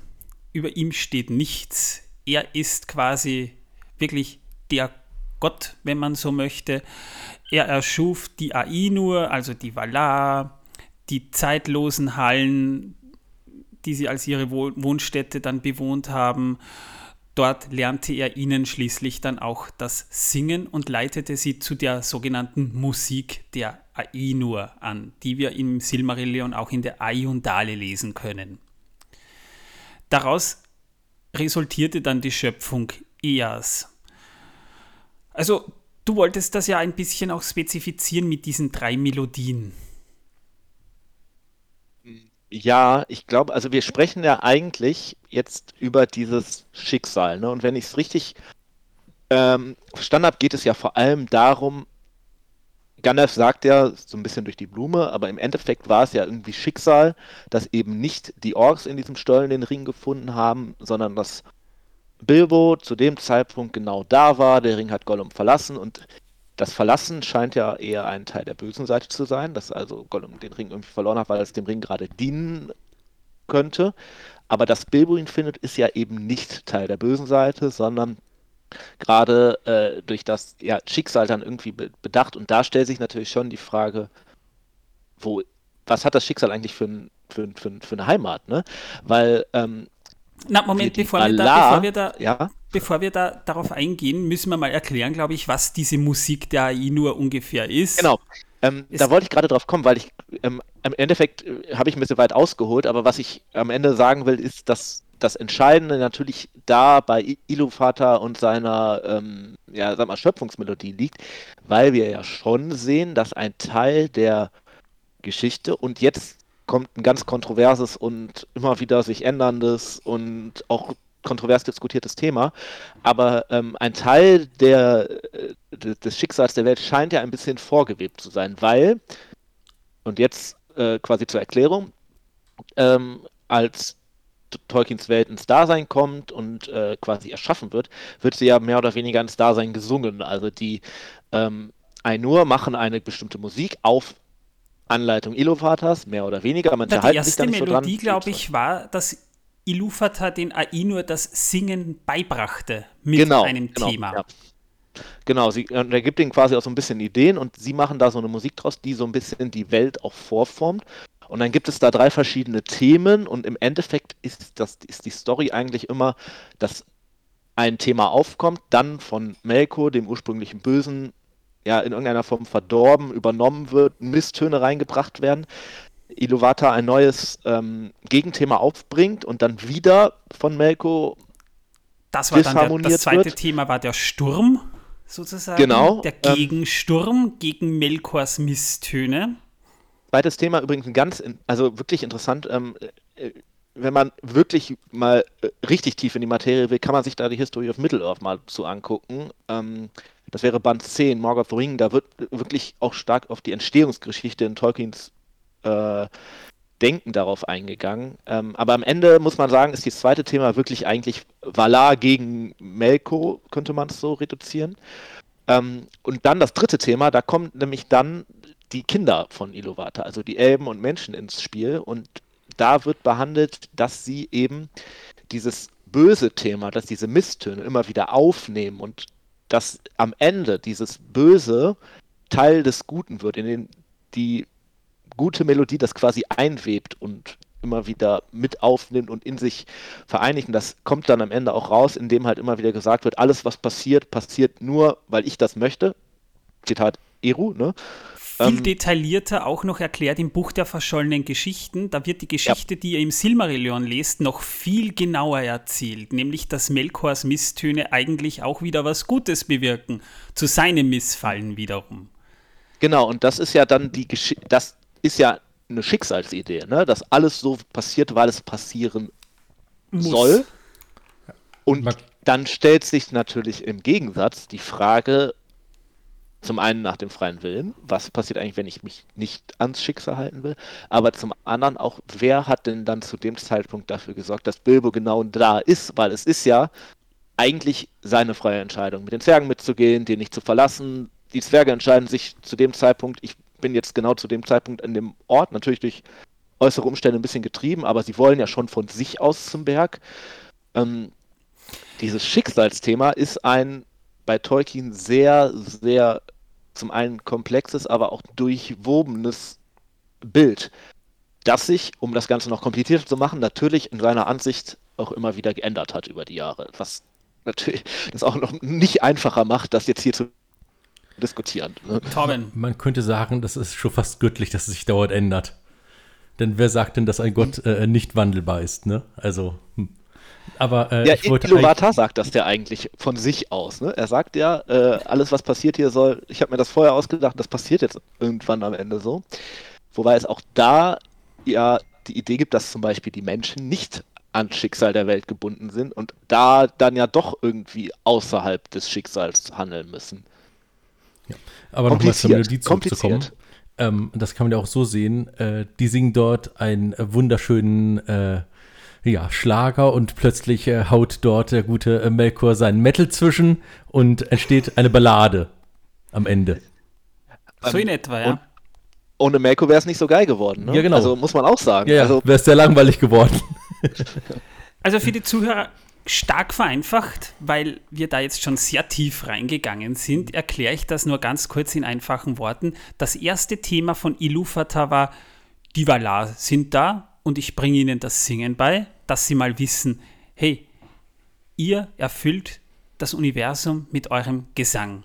Über ihm steht nichts. Er ist quasi wirklich der Gott, wenn man so möchte. Er erschuf die Ainur, also die Valar, die zeitlosen Hallen, die sie als ihre Wohnstätte dann bewohnt haben. Dort lernte er ihnen schließlich dann auch das Singen und leitete sie zu der sogenannten Musik der Ainur an, die wir im Silmarillion auch in der Ayundale lesen können. Daraus resultierte dann die Schöpfung Eas. Also, du wolltest das ja ein bisschen auch spezifizieren mit diesen drei Melodien. Ja, ich glaube, also wir sprechen ja eigentlich jetzt über dieses Schicksal, ne? Und wenn ich es richtig ähm, verstanden habe, geht es ja vor allem darum, Gandalf sagt ja so ein bisschen durch die Blume, aber im Endeffekt war es ja irgendwie Schicksal, dass eben nicht die Orks in diesem Stollen den Ring gefunden haben, sondern dass Bilbo zu dem Zeitpunkt genau da war, der Ring hat Gollum verlassen und das Verlassen scheint ja eher ein Teil der bösen Seite zu sein, dass also Gollum den Ring irgendwie verloren hat, weil es dem Ring gerade dienen könnte. Aber dass Bilbo ihn findet, ist ja eben nicht Teil der bösen Seite, sondern gerade äh, durch das ja, Schicksal dann irgendwie be bedacht. Und da stellt sich natürlich schon die Frage, wo, was hat das Schicksal eigentlich für, ein, für, für, für eine Heimat? Ne? Weil ähm, na, Moment, bevor wir, da, bevor wir da, ja, bevor wir da darauf eingehen, müssen wir mal erklären, glaube ich, was diese Musik der Ainur ungefähr ist. Genau. Ähm, da wollte ich gerade drauf kommen, weil ich ähm, im Endeffekt äh, habe ich ein bisschen weit ausgeholt, aber was ich am Ende sagen will, ist, dass das Entscheidende natürlich da bei I- Ilúvatar und seiner ähm, ja, sag mal, Schöpfungsmelodie liegt, weil wir ja schon sehen, dass ein Teil der Geschichte und jetzt kommt ein ganz kontroverses und immer wieder sich änderndes und auch kontrovers diskutiertes Thema. Aber ähm, ein Teil der, äh, de- des Schicksals der Welt scheint ja ein bisschen vorgewebt zu sein, weil, und jetzt äh, quasi zur Erklärung, ähm, als Tolkiens Welt ins Dasein kommt und äh, quasi erschaffen wird, wird sie ja mehr oder weniger ins Dasein gesungen. Also die ähm, Ainur machen eine bestimmte Musik auf Anleitung Iluvatars, mehr oder weniger. Manche Na, die halten sich da erste nicht so. Melodie, glaube ich, war, dass Ilúvatar den Ainur das Singen beibrachte mit genau, einem genau, Thema. Ja. Genau, sie, und er gibt ihnen quasi auch so ein bisschen Ideen und sie machen da so eine Musik draus, die so ein bisschen die Welt auch vorformt. Und dann gibt es da drei verschiedene Themen und im Endeffekt ist, das, ist die Story eigentlich immer, dass ein Thema aufkommt, dann von Melko, dem ursprünglichen Bösen, ja, in irgendeiner Form verdorben, übernommen wird, Misstöne reingebracht werden. Iluvatar ein neues ähm, Gegenthema aufbringt und dann wieder von Melko Das war dann der, das zweite wird. Thema war der Sturm, sozusagen. Genau, Der ähm, Gegensturm gegen Melkors Misstöne. Zweites Thema übrigens ein ganz, also wirklich interessant. Ähm, äh, wenn man wirklich mal äh, richtig tief in die Materie will, kann man sich da die History of Middle-earth mal zu angucken. Ähm, das wäre Band 10, Morgoth the Ring. Da wird wirklich auch stark auf die Entstehungsgeschichte in Tolkiens äh, Denken darauf eingegangen. Ähm, aber am Ende muss man sagen, ist das zweite Thema wirklich eigentlich Valar gegen Melko, könnte man es so reduzieren. Ähm, und dann das dritte Thema, da kommt nämlich dann die Kinder von Iluvatar, also die Elben und Menschen ins Spiel. Und da wird behandelt, dass sie eben dieses böse Thema, dass diese Misstöne immer wieder aufnehmen und dass am Ende dieses Böse Teil des Guten wird, in den die gute Melodie das quasi einwebt und immer wieder mit aufnimmt und in sich vereinigt. Und das kommt dann am Ende auch raus, indem halt immer wieder gesagt wird, alles, was passiert, passiert nur, weil ich das möchte. Zitat Eru, ne? Viel ähm, detaillierter auch noch erklärt im Buch der verschollenen Geschichten. Da wird die Geschichte, ja. die ihr im Silmarillion lest, noch viel genauer erzählt. Nämlich, dass Melkors Misstöne eigentlich auch wieder was Gutes bewirken. Zu seinem Missfallen wiederum. Genau, und das ist ja dann die Geschichte, das ist ja eine Schicksalsidee, ne? dass alles so passiert, weil es passieren Muss. soll. Und dann stellt sich natürlich im Gegensatz die Frage, zum einen nach dem freien Willen, was passiert eigentlich, wenn ich mich nicht ans Schicksal halten will, aber zum anderen auch, wer hat denn dann zu dem Zeitpunkt dafür gesorgt, dass Bilbo genau da ist, weil es ist ja eigentlich seine freie Entscheidung, mit den Zwergen mitzugehen, den nicht zu verlassen. Die Zwerge entscheiden sich zu dem Zeitpunkt, ich bin jetzt genau zu dem Zeitpunkt in dem Ort, natürlich durch äußere Umstände ein bisschen getrieben, aber sie wollen ja schon von sich aus zum Berg. Ähm, dieses Schicksalsthema ist ein bei Tolkien sehr, sehr zum einen komplexes, aber auch durchwobenes Bild, das sich, um das Ganze noch komplizierter zu machen, natürlich in seiner Ansicht auch immer wieder geändert hat über die Jahre. Was natürlich das auch noch nicht einfacher macht, das jetzt hier zu diskutieren. Ne? Torben. Man könnte sagen, das ist schon fast göttlich, dass es sich dauernd ändert. Denn wer sagt denn, dass ein Gott äh, nicht wandelbar ist, ne? Also. Hm. Aber äh, ja, ich wollte Iluvatar sagt das ja eigentlich von sich aus. Ne? Er sagt ja, äh, alles was passiert hier soll, ich habe mir das vorher ausgedacht, das passiert jetzt irgendwann am Ende so. Wobei es auch da ja die Idee gibt, dass zum Beispiel die Menschen nicht ans Schicksal der Welt gebunden sind und da dann ja doch irgendwie außerhalb des Schicksals handeln müssen. Ja. Aber nochmal zur Melodie zurückzukommen. Ähm, das kann man ja auch so sehen. Äh, die singen dort einen wunderschönen äh, ja, Schlager und plötzlich äh, haut dort der gute äh, Melkor seinen Metal zwischen und entsteht eine Ballade am Ende. So in etwa, ja. Und ohne Melkor wäre es nicht so geil geworden. Ne? Ja, genau. Also muss man auch sagen. Ja, ja. Also, wäre es sehr langweilig geworden. also für die Zuhörer stark vereinfacht, weil wir da jetzt schon sehr tief reingegangen sind, erkläre ich das nur ganz kurz in einfachen Worten. Das erste Thema von Ilúvatar war, die Valar sind da, und ich bringe ihnen das Singen bei, dass sie mal wissen, hey, ihr erfüllt das Universum mit eurem Gesang.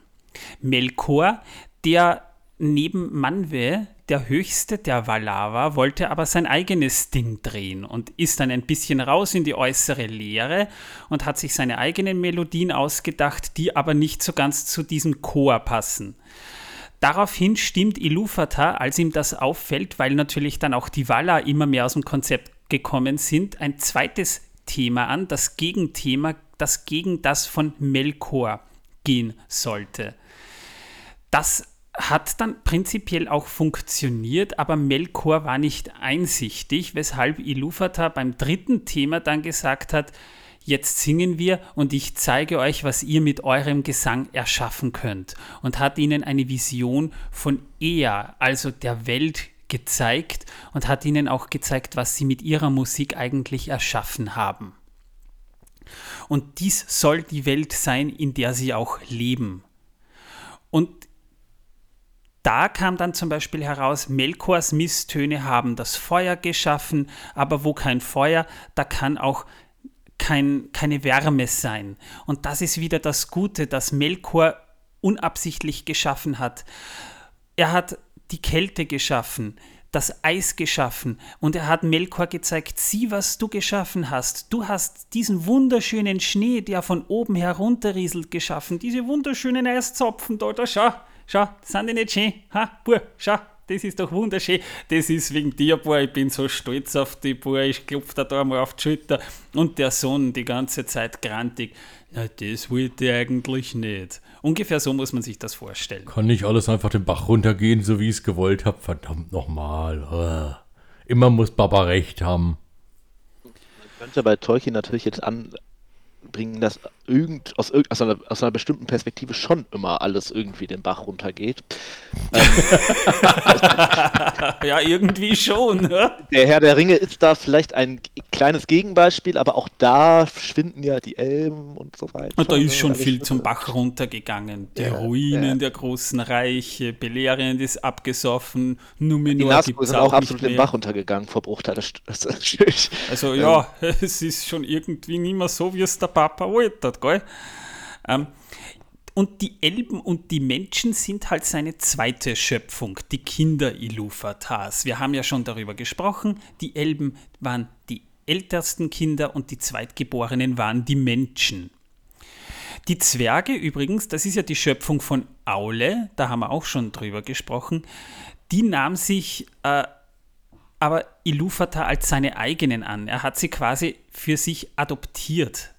Melkor, der neben Manwe der höchste der Valava, wollte aber sein eigenes Ding drehen und ist dann ein bisschen raus in die äußere Leere und hat sich seine eigenen Melodien ausgedacht, die aber nicht so ganz zu diesem Chor passen. Daraufhin stimmt Ilúvatar, als ihm das auffällt, weil natürlich dann auch die Valar immer mehr aus dem Konzept gekommen sind, ein zweites Thema an, das Gegenthema, das gegen das von Melkor gehen sollte. Das hat dann prinzipiell auch funktioniert, aber Melkor war nicht einsichtig, weshalb Ilúvatar beim dritten Thema dann gesagt hat, jetzt singen wir und ich zeige euch, was ihr mit eurem Gesang erschaffen könnt. Und hat ihnen eine Vision von Ea, also der Welt, gezeigt und hat ihnen auch gezeigt, was sie mit ihrer Musik eigentlich erschaffen haben. Und dies soll die Welt sein, in der sie auch leben. Und da kam dann zum Beispiel heraus, Melkors Misstöne haben das Feuer geschaffen, aber wo kein Feuer, da kann auch kein, keine Wärme sein. Und das ist wieder das Gute, das Melkor unabsichtlich geschaffen hat. Er hat die Kälte geschaffen, das Eis geschaffen und er hat Melkor gezeigt, sieh, was du geschaffen hast. Du hast diesen wunderschönen Schnee, der von oben herunterrieselt, geschaffen. Diese wunderschönen Eiszopfen da, schau, schau, sind die nicht schön? Ha, Bur, schau, das ist doch wunderschön. Das ist wegen dir, boah, ich bin so stolz auf dich, boah, ich klopfe da, da mal auf die Schulter. Und der Sohn die ganze Zeit grantig. Ja, das wollte ich eigentlich nicht. Ungefähr so muss man sich das vorstellen. Kann nicht alles einfach den Bach runtergehen, so wie ich es gewollt habe? Verdammt nochmal. Immer muss Baba recht haben. Man könnte bei Tolkien natürlich jetzt an, bringen, dass irgend, aus, irg- aus, einer, aus einer bestimmten Perspektive schon immer alles irgendwie den Bach runtergeht. Ähm, ja, irgendwie schon. Ne? der Herr der Ringe ist da vielleicht ein kleines Gegenbeispiel, aber auch da schwinden ja die Elben und so weiter. Und da ist schon Also viel zum Bach runtergegangen. Die Ja, Ruinen ja. der großen Reiche, Beleriand ist abgesoffen, Numenor gibt es auch, auch absolut den. Bach runtergegangen vor Bruchteil des Also ja, es ist schon irgendwie nicht mehr so, wie es der Papa wollte, gell? Ähm, und die Elben und die Menschen sind halt seine zweite Schöpfung, die Kinder Iluvatars. Wir haben ja schon darüber gesprochen. Die Elben waren die ältesten Kinder und die Zweitgeborenen waren die Menschen. Die Zwerge übrigens, das ist ja die Schöpfung von Aule, da haben wir auch schon drüber gesprochen, die nahm sich äh, aber Iluvatar als seine eigenen an. Er hat sie quasi für sich adoptiert.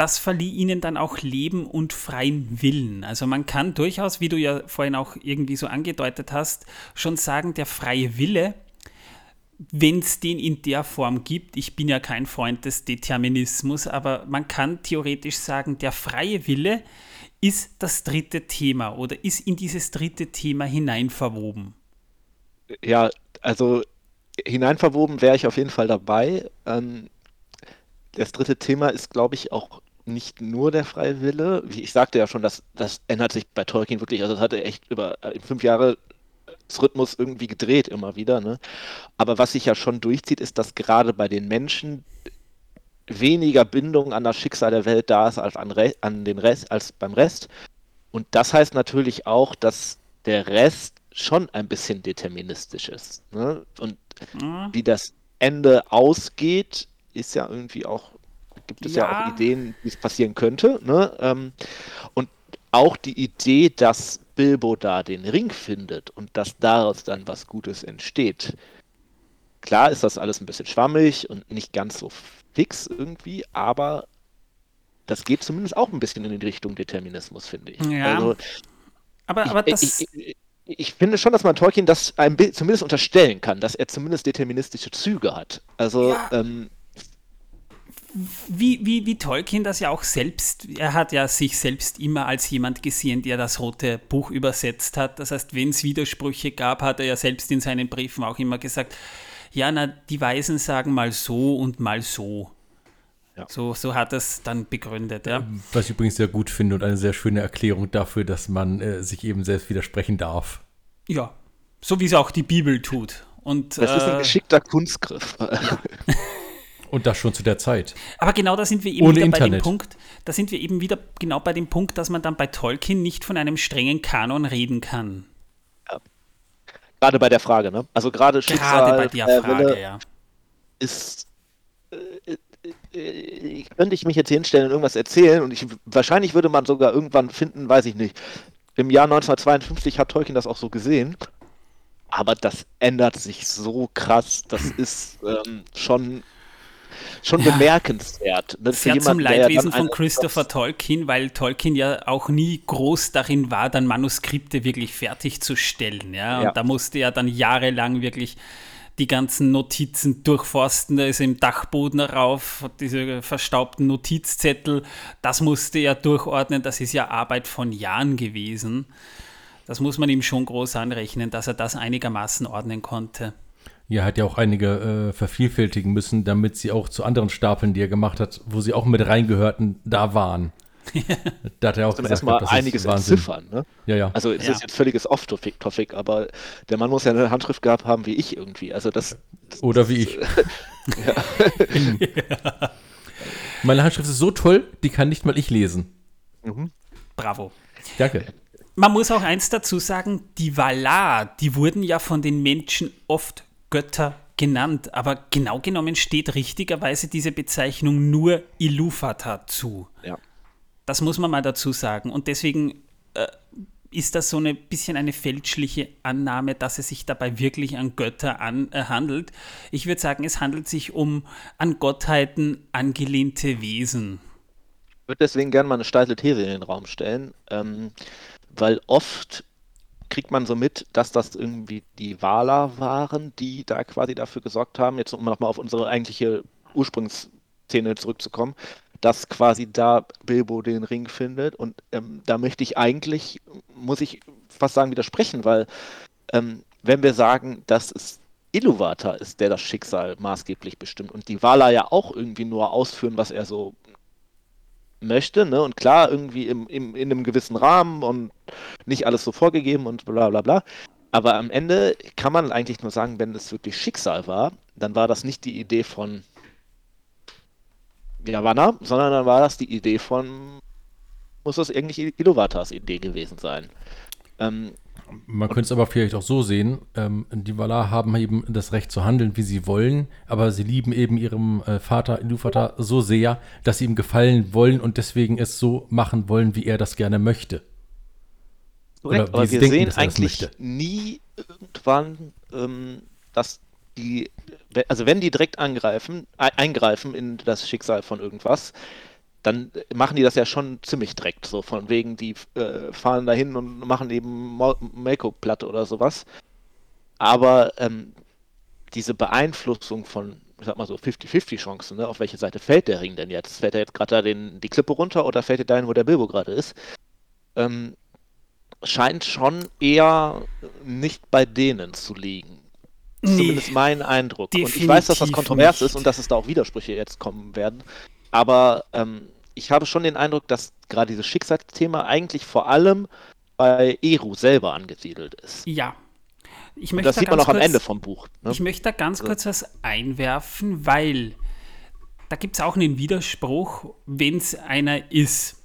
Das verlieh ihnen dann auch Leben und freien Willen. Also man kann durchaus, wie du ja vorhin auch irgendwie so angedeutet hast, schon sagen, der freie Wille, wenn es den in der Form gibt, ich bin ja kein Freund des Determinismus, aber man kann theoretisch sagen, der freie Wille ist das dritte Thema oder ist in dieses dritte Thema hineinverwoben. Ja, also hineinverwoben wäre ich auf jeden Fall dabei. Ähm, das dritte Thema ist, glaube ich, auch nicht nur der freie Wille. Wie ich sagte ja schon, das, das ändert sich bei Tolkien wirklich. Also, das hatte echt über äh, fünf Jahre Rhythmus irgendwie gedreht, immer wieder. Ne? Aber was sich ja schon durchzieht, ist, dass gerade bei den Menschen weniger Bindung an das Schicksal der Welt da ist als an, Re an den Rest, als beim Rest. Und das heißt natürlich auch, dass der Rest schon ein bisschen deterministisch ist. Ne? Und wie das Ende ausgeht, ist ja irgendwie auch, gibt es ja, Ja. auch Ideen, wie es passieren könnte. Ne? Ähm, und auch die Idee, dass Bilbo da den Ring findet und dass daraus dann was Gutes entsteht. Klar ist das alles ein bisschen schwammig und nicht ganz so fix irgendwie, aber das geht zumindest auch ein bisschen in die Richtung Determinismus, finde ich. Ja, also, Aber, aber ich, das, ich, ich, ich finde schon, dass man Tolkien das ein bi- zumindest unterstellen kann, dass er zumindest deterministische Züge hat. Also, Ja. ähm, wie, wie, wie Tolkien das ja auch selbst, er hat ja sich selbst immer als jemand gesehen, der das rote Buch übersetzt hat. Das heißt, wenn es Widersprüche gab, hat er ja selbst in seinen Briefen auch immer gesagt, ja, na, die Weisen sagen mal so und mal so. Ja. So, so hat er es dann begründet, ja. Was ich übrigens sehr gut finde und eine sehr schöne Erklärung dafür, dass man äh, sich eben selbst widersprechen darf. Ja, so wie es auch die Bibel tut. Und, das ist ein äh, geschickter Kunstgriff. Und das schon zu der Zeit. Aber genau da sind wir eben Ohne wieder bei dem Internet. Punkt, da sind wir eben wieder genau bei dem Punkt, dass man dann bei Tolkien nicht von einem strengen Kanon reden kann. gerade bei der Frage, ne? Also gerade Schicksal, Gerade bei der äh, Frage, Wille ja. ist. Äh, äh, äh, könnte ich mich jetzt hinstellen und irgendwas erzählen und ich, wahrscheinlich würde man sogar irgendwann finden, weiß ich nicht. Im Jahr 1952 hat Tolkien das auch so gesehen. Aber das ändert sich so krass. Das ist ähm, schon, schon Ja. bemerkenswert. ne, für Sehr zum der ja Leidwesen von Christopher Tolkien, weil Tolkien ja auch nie groß darin war, dann Manuskripte wirklich fertigzustellen. Ja? Und Ja. da musste er dann jahrelang wirklich die ganzen Notizen durchforsten. Da ist im Dachboden rauf, diese verstaubten Notizzettel. Das musste er durchordnen. Das ist ja Arbeit von Jahren gewesen. Das muss man ihm schon groß anrechnen, dass er das einigermaßen ordnen konnte. Ja, hat ja auch einige äh, vervielfältigen müssen, damit sie auch zu anderen Stapeln, die er gemacht hat, wo sie auch mit reingehörten, da waren. da hat er auch Zum gesagt, ersten Mal das einiges entziffern. Ne? Ja, ja. Also es Ja. ist jetzt völliges Off-Topic, aber der Mann muss ja eine Handschrift gehabt haben wie ich irgendwie. Also das, Oder wie ich. Meine Handschrift ist so toll, die kann nicht mal ich lesen. Bravo. Danke. Man muss auch eins dazu sagen, die Valar, die wurden ja von den Menschen oft Götter genannt, aber genau genommen steht richtigerweise diese Bezeichnung nur Iluvatar zu. ja. Das muss man mal dazu sagen. Und deswegen äh, ist das so ein bisschen eine fälschliche Annahme, dass es sich dabei wirklich an Götter an, äh, handelt. Ich würde sagen, es handelt sich um an Gottheiten angelehnte Wesen. Ich würde deswegen gerne mal eine steile These in den Raum stellen, ähm, weil oft kriegt man so mit, dass das irgendwie die Valar waren, die da quasi dafür gesorgt haben, jetzt um nochmal auf unsere eigentliche Ursprungsthese Szene zurückzukommen, dass quasi da Bilbo den Ring findet. Und ähm, da möchte ich eigentlich, muss ich fast sagen, widersprechen, weil ähm, wenn wir sagen, dass es Iluvatar ist, der das Schicksal maßgeblich bestimmt und die Wala ja auch irgendwie nur ausführen, was er so möchte, ne? Und klar, irgendwie im, im, in einem gewissen Rahmen und nicht alles so vorgegeben und bla bla bla. Aber am Ende kann man eigentlich nur sagen, wenn es wirklich Schicksal war, dann war das nicht die Idee von Yavanna, sondern dann war das die Idee von, muss das irgendwie Iluvatars Idee gewesen sein. Ähm, man könnte es aber vielleicht auch so sehen, ähm, die Valar haben eben das Recht zu handeln, wie sie wollen, aber sie lieben eben ihrem äh, Vater Ilúvatar so sehr, dass sie ihm gefallen wollen und deswegen es so machen wollen, wie er das gerne möchte. Korrekt, aber wir denken, sehen eigentlich nie irgendwann, ähm, dass die, also wenn die direkt angreifen, eingreifen in das Schicksal von irgendwas, dann machen die das ja schon ziemlich direkt, so von wegen, die äh, fahren dahin und machen eben Make-up-Platte oder sowas. Aber ähm, diese Beeinflussung von, ich sag mal so, 50-50 Chancen, ne? auf welche Seite fällt der Ring denn jetzt? Fällt er jetzt gerade da den, die Klippe runter oder fällt er dahin, wo der Bilbo gerade ist? Ähm, scheint schon eher nicht bei denen zu liegen. Nee, Zumindest mein Eindruck. Und ich weiß, dass das kontrovers nicht. ist und dass es da auch Widersprüche jetzt kommen werden. Aber ähm, ich habe schon den Eindruck, dass gerade dieses Schicksalsthema eigentlich vor allem bei Eru selber angesiedelt ist. Ja. Ich möchte das da sieht man auch kurz, am Ende vom Buch. Ne? Ich möchte da ganz kurz was einwerfen, weil da gibt es auch einen Widerspruch, wenn es einer ist.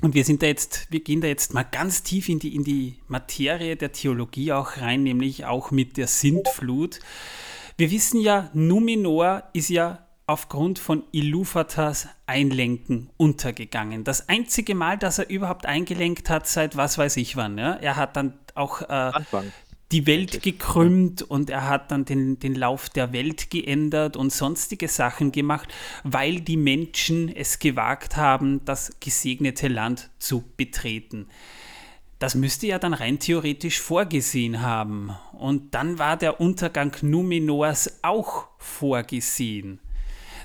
Und wir sind da jetzt, wir gehen da jetzt mal ganz tief in die, in die Materie der Theologie auch rein, nämlich auch mit der Sintflut. Wir wissen ja, Numenor ist ja aufgrund von Iluvatars Einlenken untergegangen. Das einzige Mal, dass er überhaupt eingelenkt hat, seit was weiß ich wann. Ja? Er hat dann auch äh, die Welt gekrümmt und er hat dann den, den Lauf der Welt geändert und sonstige Sachen gemacht, weil die Menschen es gewagt haben, das gesegnete Land zu betreten. Das müsste ja dann rein theoretisch vorgesehen haben. Und dann war der Untergang Numenors auch vorgesehen.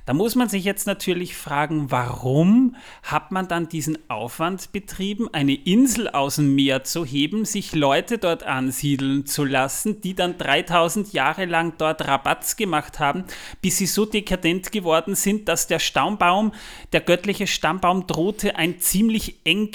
Da muss man sich jetzt natürlich fragen, warum hat man dann diesen Aufwand betrieben, eine Insel aus dem Meer zu heben, sich Leute dort ansiedeln zu lassen, die dann 3000 Jahre lang dort Rabatz gemacht haben, bis sie so dekadent geworden sind, dass der Stammbaum, der göttliche Stammbaum drohte ein ziemlich eng,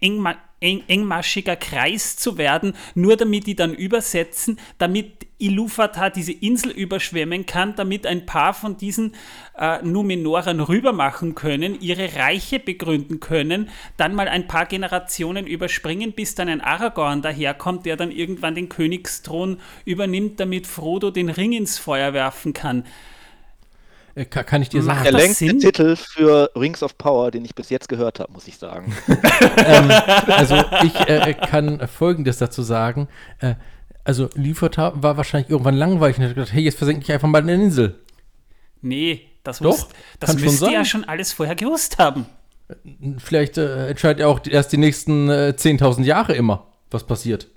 eng, eng, engmaschiger Kreis zu werden, nur damit die dann übersetzen, damit Ilúvatar diese Insel überschwemmen kann, damit ein paar von diesen äh, Numenoren rübermachen können, ihre Reiche begründen können, dann mal ein paar Generationen überspringen, bis dann ein Aragorn daherkommt, der dann irgendwann den Königsthron übernimmt, damit Frodo den Ring ins Feuer werfen kann. Äh, kann, kann, ich dir sagen? Der längste Titel für Rings of Power, den ich bis jetzt gehört habe, muss ich sagen. ähm, also ich äh, kann Folgendes dazu sagen. Äh, also Lieferter war wahrscheinlich irgendwann langweilig und hat gedacht, hey, jetzt versenke ich einfach mal eine Insel. Nee, das, Doch, wusst, das müsst ihr ja schon alles vorher gewusst haben. Vielleicht äh, entscheidet er auch erst die nächsten äh, 10.000 Jahre immer, was passiert.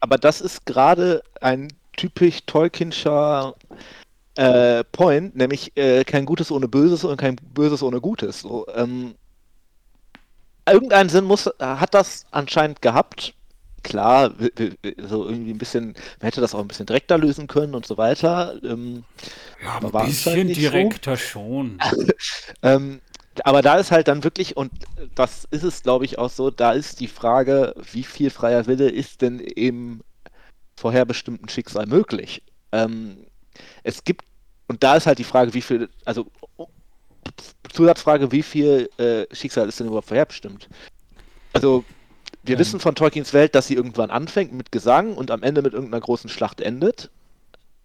Aber das ist gerade ein typisch Tolkienscher äh, Point, nämlich äh, kein Gutes ohne Böses und kein Böses ohne Gutes. So, ähm, irgendeinen Sinn muss, hat das anscheinend gehabt. Klar, so irgendwie ein bisschen, man hätte das auch ein bisschen direkter lösen können und so weiter. Ähm, ja, ein bisschen direkter so. schon. ähm, aber da ist halt dann wirklich, und das ist es, glaube ich, auch so, da ist die Frage, wie viel freier Wille ist denn im vorherbestimmten Schicksal möglich? Ähm, es gibt, und da ist halt die Frage, wie viel, also Zusatzfrage, wie viel äh, Schicksal ist denn überhaupt vorherbestimmt? Also, wir ja. wissen von Tolkiens Welt, dass sie irgendwann anfängt mit Gesang und am Ende mit irgendeiner großen Schlacht endet.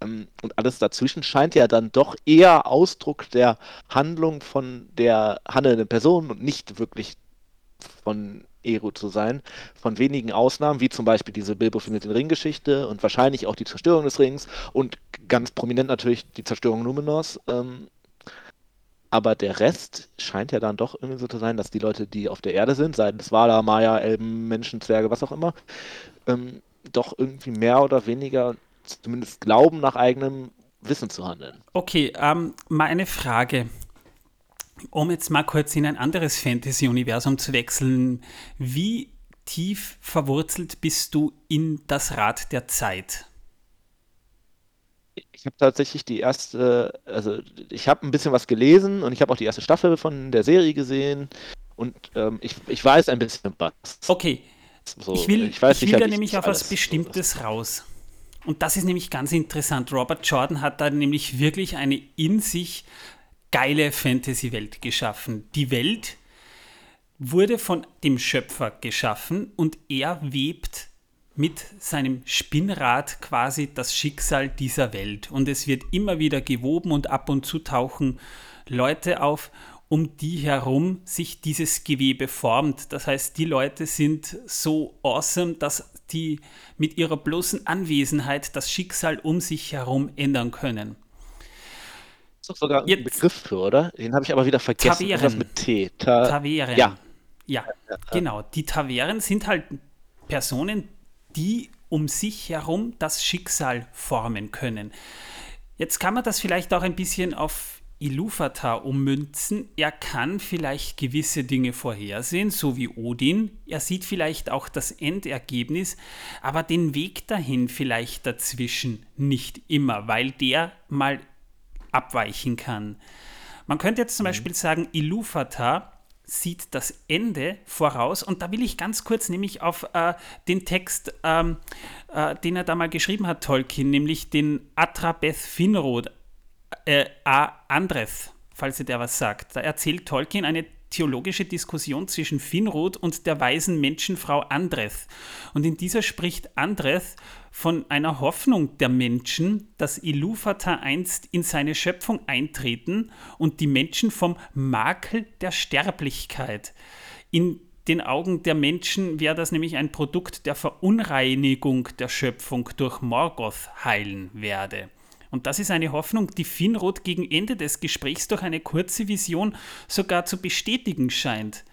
Ähm, und alles dazwischen scheint ja dann doch eher Ausdruck der Handlung von der handelnden Person und nicht wirklich von Eru zu sein, von wenigen Ausnahmen, wie zum Beispiel diese Bilbo findet den Ring-Geschichte und wahrscheinlich auch die Zerstörung des Rings und ganz prominent natürlich die Zerstörung Numenors. Ähm, aber der Rest scheint ja dann doch irgendwie so zu sein, dass die Leute, die auf der Erde sind, seien es Wala, Maya, Elben, Menschen, Zwerge, was auch immer, ähm, doch irgendwie mehr oder weniger zumindest glauben, nach eigenem Wissen zu handeln. Okay, ähm, mal eine Frage. Um jetzt mal kurz in ein anderes Fantasy-Universum zu wechseln, wie tief verwurzelt bist du in das Rad der Zeit? Ich habe tatsächlich die erste, also ich habe ein bisschen was gelesen und ich habe auch die erste Staffel von der Serie gesehen und ähm, ich, ich weiß ein bisschen was. Okay. So, ich will, ich weiß ich will da nämlich auf was Bestimmtes raus. Und das ist nämlich ganz interessant. Robert Jordan hat da nämlich wirklich eine in sich geile Fantasy-Welt geschaffen. Die Welt wurde von dem Schöpfer geschaffen und er webt mit seinem Spinnrad quasi das Schicksal dieser Welt. Und es wird immer wieder gewoben und ab und zu tauchen Leute auf, um die herum sich dieses Gewebe formt. Das heißt, die Leute sind so awesome, dass die mit ihrer bloßen Anwesenheit das Schicksal um sich herum ändern können. Ist doch sogar ein Jetzt, Begriff für, oder? Den habe ich aber wieder vergessen. Taveren. Mit T. Ta Taveren. Ja. ja. Ja, genau. Die Taveren sind halt Personen, die um sich herum das Schicksal formen können. Jetzt kann man das vielleicht auch ein bisschen auf Iluvatar ummünzen. Er kann vielleicht gewisse Dinge vorhersehen, so wie Odin. Er sieht vielleicht auch das Endergebnis, aber den Weg dahin vielleicht dazwischen nicht immer, weil der mal abweichen kann. Man könnte jetzt zum mhm. Beispiel sagen, Iluvatar sieht das Ende voraus. Und da will ich ganz kurz nämlich auf äh, den Text, ähm, äh, den er da mal geschrieben hat, Tolkien, nämlich den Atrabeth Finrod, äh, A. Andreth, falls ihr der was sagt. Da erzählt Tolkien eine theologische Diskussion zwischen Finrod und der weisen Menschenfrau Andreth. Und in dieser spricht Andreth von einer Hoffnung der Menschen, dass Ilúvatar einst in seine Schöpfung eintreten und die Menschen vom Makel der Sterblichkeit. In den Augen der Menschen wäre das nämlich ein Produkt der Verunreinigung der Schöpfung durch Morgoth heilen werde. Und das ist eine Hoffnung, die Finrod gegen Ende des Gesprächs durch eine kurze Vision sogar zu bestätigen scheint.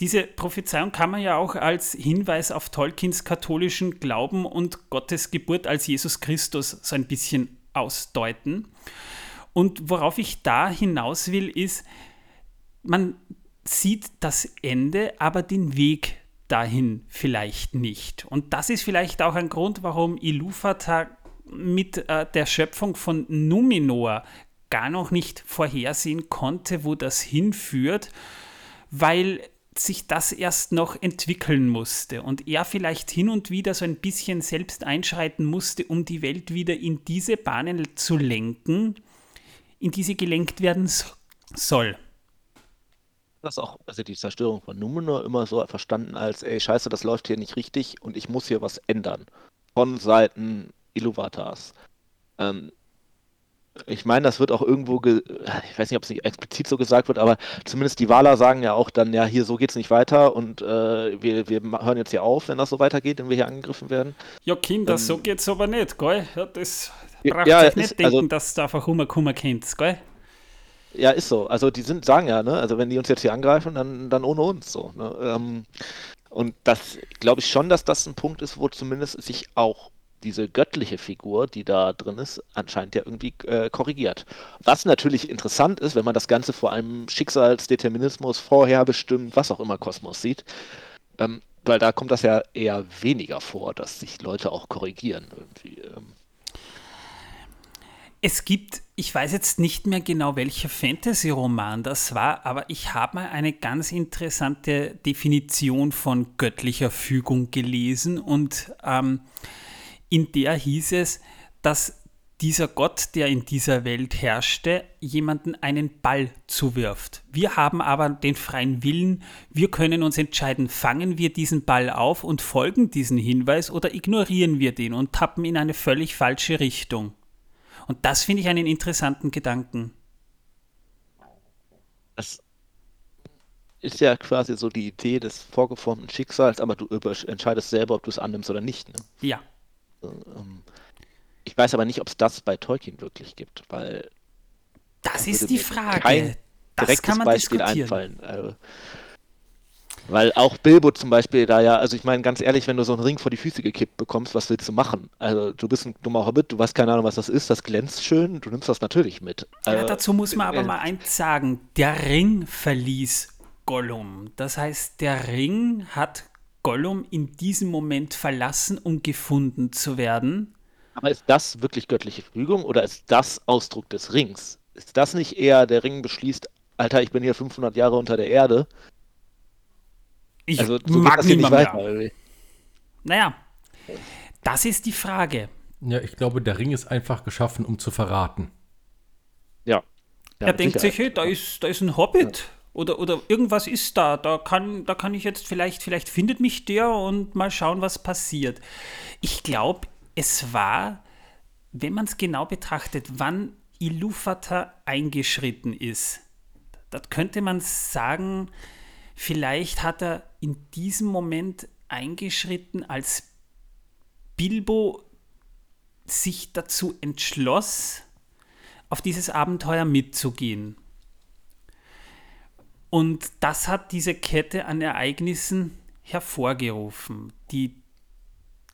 Diese Prophezeiung kann man ja auch als Hinweis auf Tolkiens katholischen Glauben und Gottes Geburt als Jesus Christus so ein bisschen ausdeuten. Und worauf ich da hinaus will, ist, man sieht das Ende, aber den Weg dahin vielleicht nicht. Und das ist vielleicht auch ein Grund, warum Ilúvatar mit äh, der Schöpfung von Numenor gar noch nicht vorhersehen konnte, wo das hinführt, weil sich das erst noch entwickeln musste und er vielleicht hin und wieder so ein bisschen selbst einschreiten musste, um die Welt wieder in diese Bahnen zu lenken, in die sie gelenkt werden soll. Das auch, also die Zerstörung von Numenor immer so verstanden als, ey, scheiße, das läuft hier nicht richtig und ich muss hier was ändern. Von Seiten Iluvatars. Ähm, ich meine, das wird auch irgendwo, ich weiß nicht, ob es nicht explizit so gesagt wird, aber zumindest die Wahler sagen ja auch dann, ja, hier so geht es nicht weiter und äh, wir, wir hören jetzt hier auf, wenn das so weitergeht, wenn wir hier angegriffen werden. Ja, Kinder, ähm, so es aber nicht, gell? Ja, das braucht ja, sich nicht ist, denken, also, dass du einfach Hummer Kummer kennst, gell? Ja, ist so. Also die sind, sagen ja, ne, also wenn die uns jetzt hier angreifen, dann, dann ohne uns so. Ne? Ähm, und das glaube ich schon, dass das ein Punkt ist, wo zumindest sich auch diese göttliche Figur, die da drin ist, anscheinend ja irgendwie äh, korrigiert. Was natürlich interessant ist, wenn man das Ganze vor einem Schicksalsdeterminismus, vorherbestimmt, was auch immer Kosmos sieht, ähm, weil da kommt das ja eher weniger vor, dass sich Leute auch korrigieren irgendwie. Ähm. Es gibt, ich weiß jetzt nicht mehr genau, welcher Fantasy-Roman das war, aber ich habe mal eine ganz interessante Definition von göttlicher Fügung gelesen und ähm, in der hieß es, dass dieser Gott, der in dieser Welt herrschte, jemanden einen Ball zuwirft. Wir haben aber den freien Willen, wir können uns entscheiden, fangen wir diesen Ball auf und folgen diesen Hinweis oder ignorieren wir den und tappen in eine völlig falsche Richtung. Und das finde ich einen interessanten Gedanken. Das ist ja quasi so die Idee des vorgeformten Schicksals, aber du entscheidest selber, ob du es annimmst oder nicht. Ne? Ja, ich weiß aber nicht, ob es das bei Tolkien wirklich gibt, weil. Das ist die Frage. Kein das kann man Beispiel diskutieren. einfallen. Also, Weil auch Bilbo zum Beispiel da ja, also ich meine ganz ehrlich, wenn du so einen Ring vor die Füße gekippt bekommst, was willst du machen? Also du bist ein dummer Hobbit, du weißt keine Ahnung, was das ist, das glänzt schön, du nimmst das natürlich mit. Ja, Also, dazu muss man aber äh, mal eins sagen. Der Ring verließ Gollum. Das heißt, der Ring hat Gollum in diesem Moment verlassen, um gefunden zu werden. Aber ist das wirklich göttliche Fügung oder ist das Ausdruck des Rings? Ist das nicht eher, der Ring beschließt, Alter, ich bin hier 500 Jahre unter der Erde? Ich Also so mag das hier nicht weiter. Naja, das ist die Frage. Ja, ich glaube, der Ring ist einfach geschaffen, um zu verraten. Ja. Ja, er denkt sich, hey, da ist, da ist ein Hobbit. Oder, oder irgendwas ist da. Da kann, da kann ich jetzt vielleicht, vielleicht findet mich der und mal schauen, was passiert. Ich glaube, es war, wenn man es genau betrachtet, wann Ilúvatar eingeschritten ist. Das könnte man sagen, vielleicht hat er in diesem Moment eingeschritten, als Bilbo sich dazu entschloss, auf dieses Abenteuer mitzugehen. Und das hat diese Kette an Ereignissen hervorgerufen. Die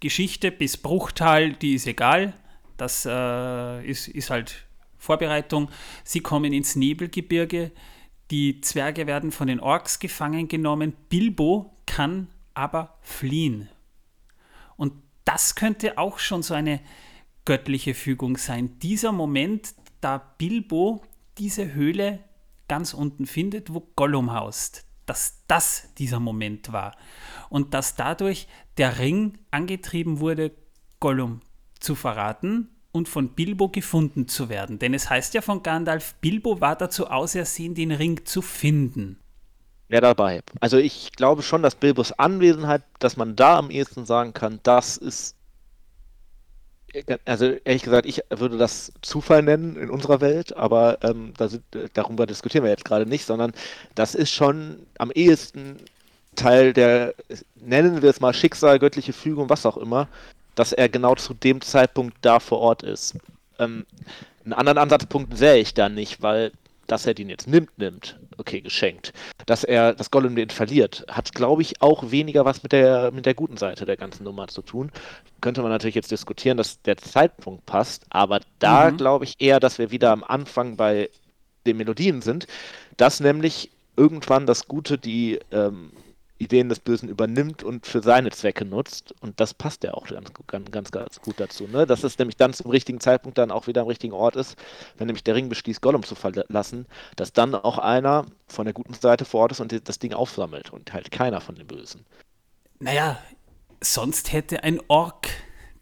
Geschichte bis Bruchtal, die ist egal. Das äh, ist, ist halt Vorbereitung. Sie kommen ins Nebelgebirge. Die Zwerge werden von den Orks gefangen genommen. Bilbo kann aber fliehen. Und das könnte auch schon so eine göttliche Fügung sein. Dieser Moment, da Bilbo diese Höhle ganz unten findet, wo Gollum haust, dass das dieser Moment war. Und dass dadurch der Ring angetrieben wurde, Gollum zu verraten und von Bilbo gefunden zu werden. Denn es heißt ja von Gandalf, Bilbo war dazu ausersehen, den Ring zu finden. Ja, dabei. Also ich glaube schon, dass Bilbos Anwesenheit, dass man da am ehesten sagen kann, das ist. Also ehrlich gesagt, ich würde das Zufall nennen in unserer Welt, aber ähm, da sind, darüber diskutieren wir jetzt gerade nicht, sondern das ist schon am ehesten Teil der, nennen wir es mal Schicksal, göttliche Fügung, was auch immer, dass er genau zu dem Zeitpunkt da vor Ort ist. Ähm, einen anderen Ansatzpunkt sehe ich da nicht, weil dass er den jetzt nimmt, nimmt, okay, geschenkt. Dass er, dass Gollum den verliert, hat, glaube ich, auch weniger was mit der, mit der guten Seite der ganzen Nummer zu tun. Könnte man natürlich jetzt diskutieren, dass der Zeitpunkt passt, aber da Mhm. glaube ich eher, dass wir wieder am Anfang bei den Melodien sind, dass nämlich irgendwann das Gute die ähm, Ideen des Bösen übernimmt und für seine Zwecke nutzt. Und das passt ja auch ganz, ganz, ganz, gut dazu. Ne? Dass es nämlich dann zum richtigen Zeitpunkt dann auch wieder am richtigen Ort ist, wenn nämlich der Ring beschließt, Gollum zu verlassen, dass dann auch einer von der guten Seite vor Ort ist und das Ding aufsammelt und halt keiner von den Bösen. Naja, sonst hätte ein Ork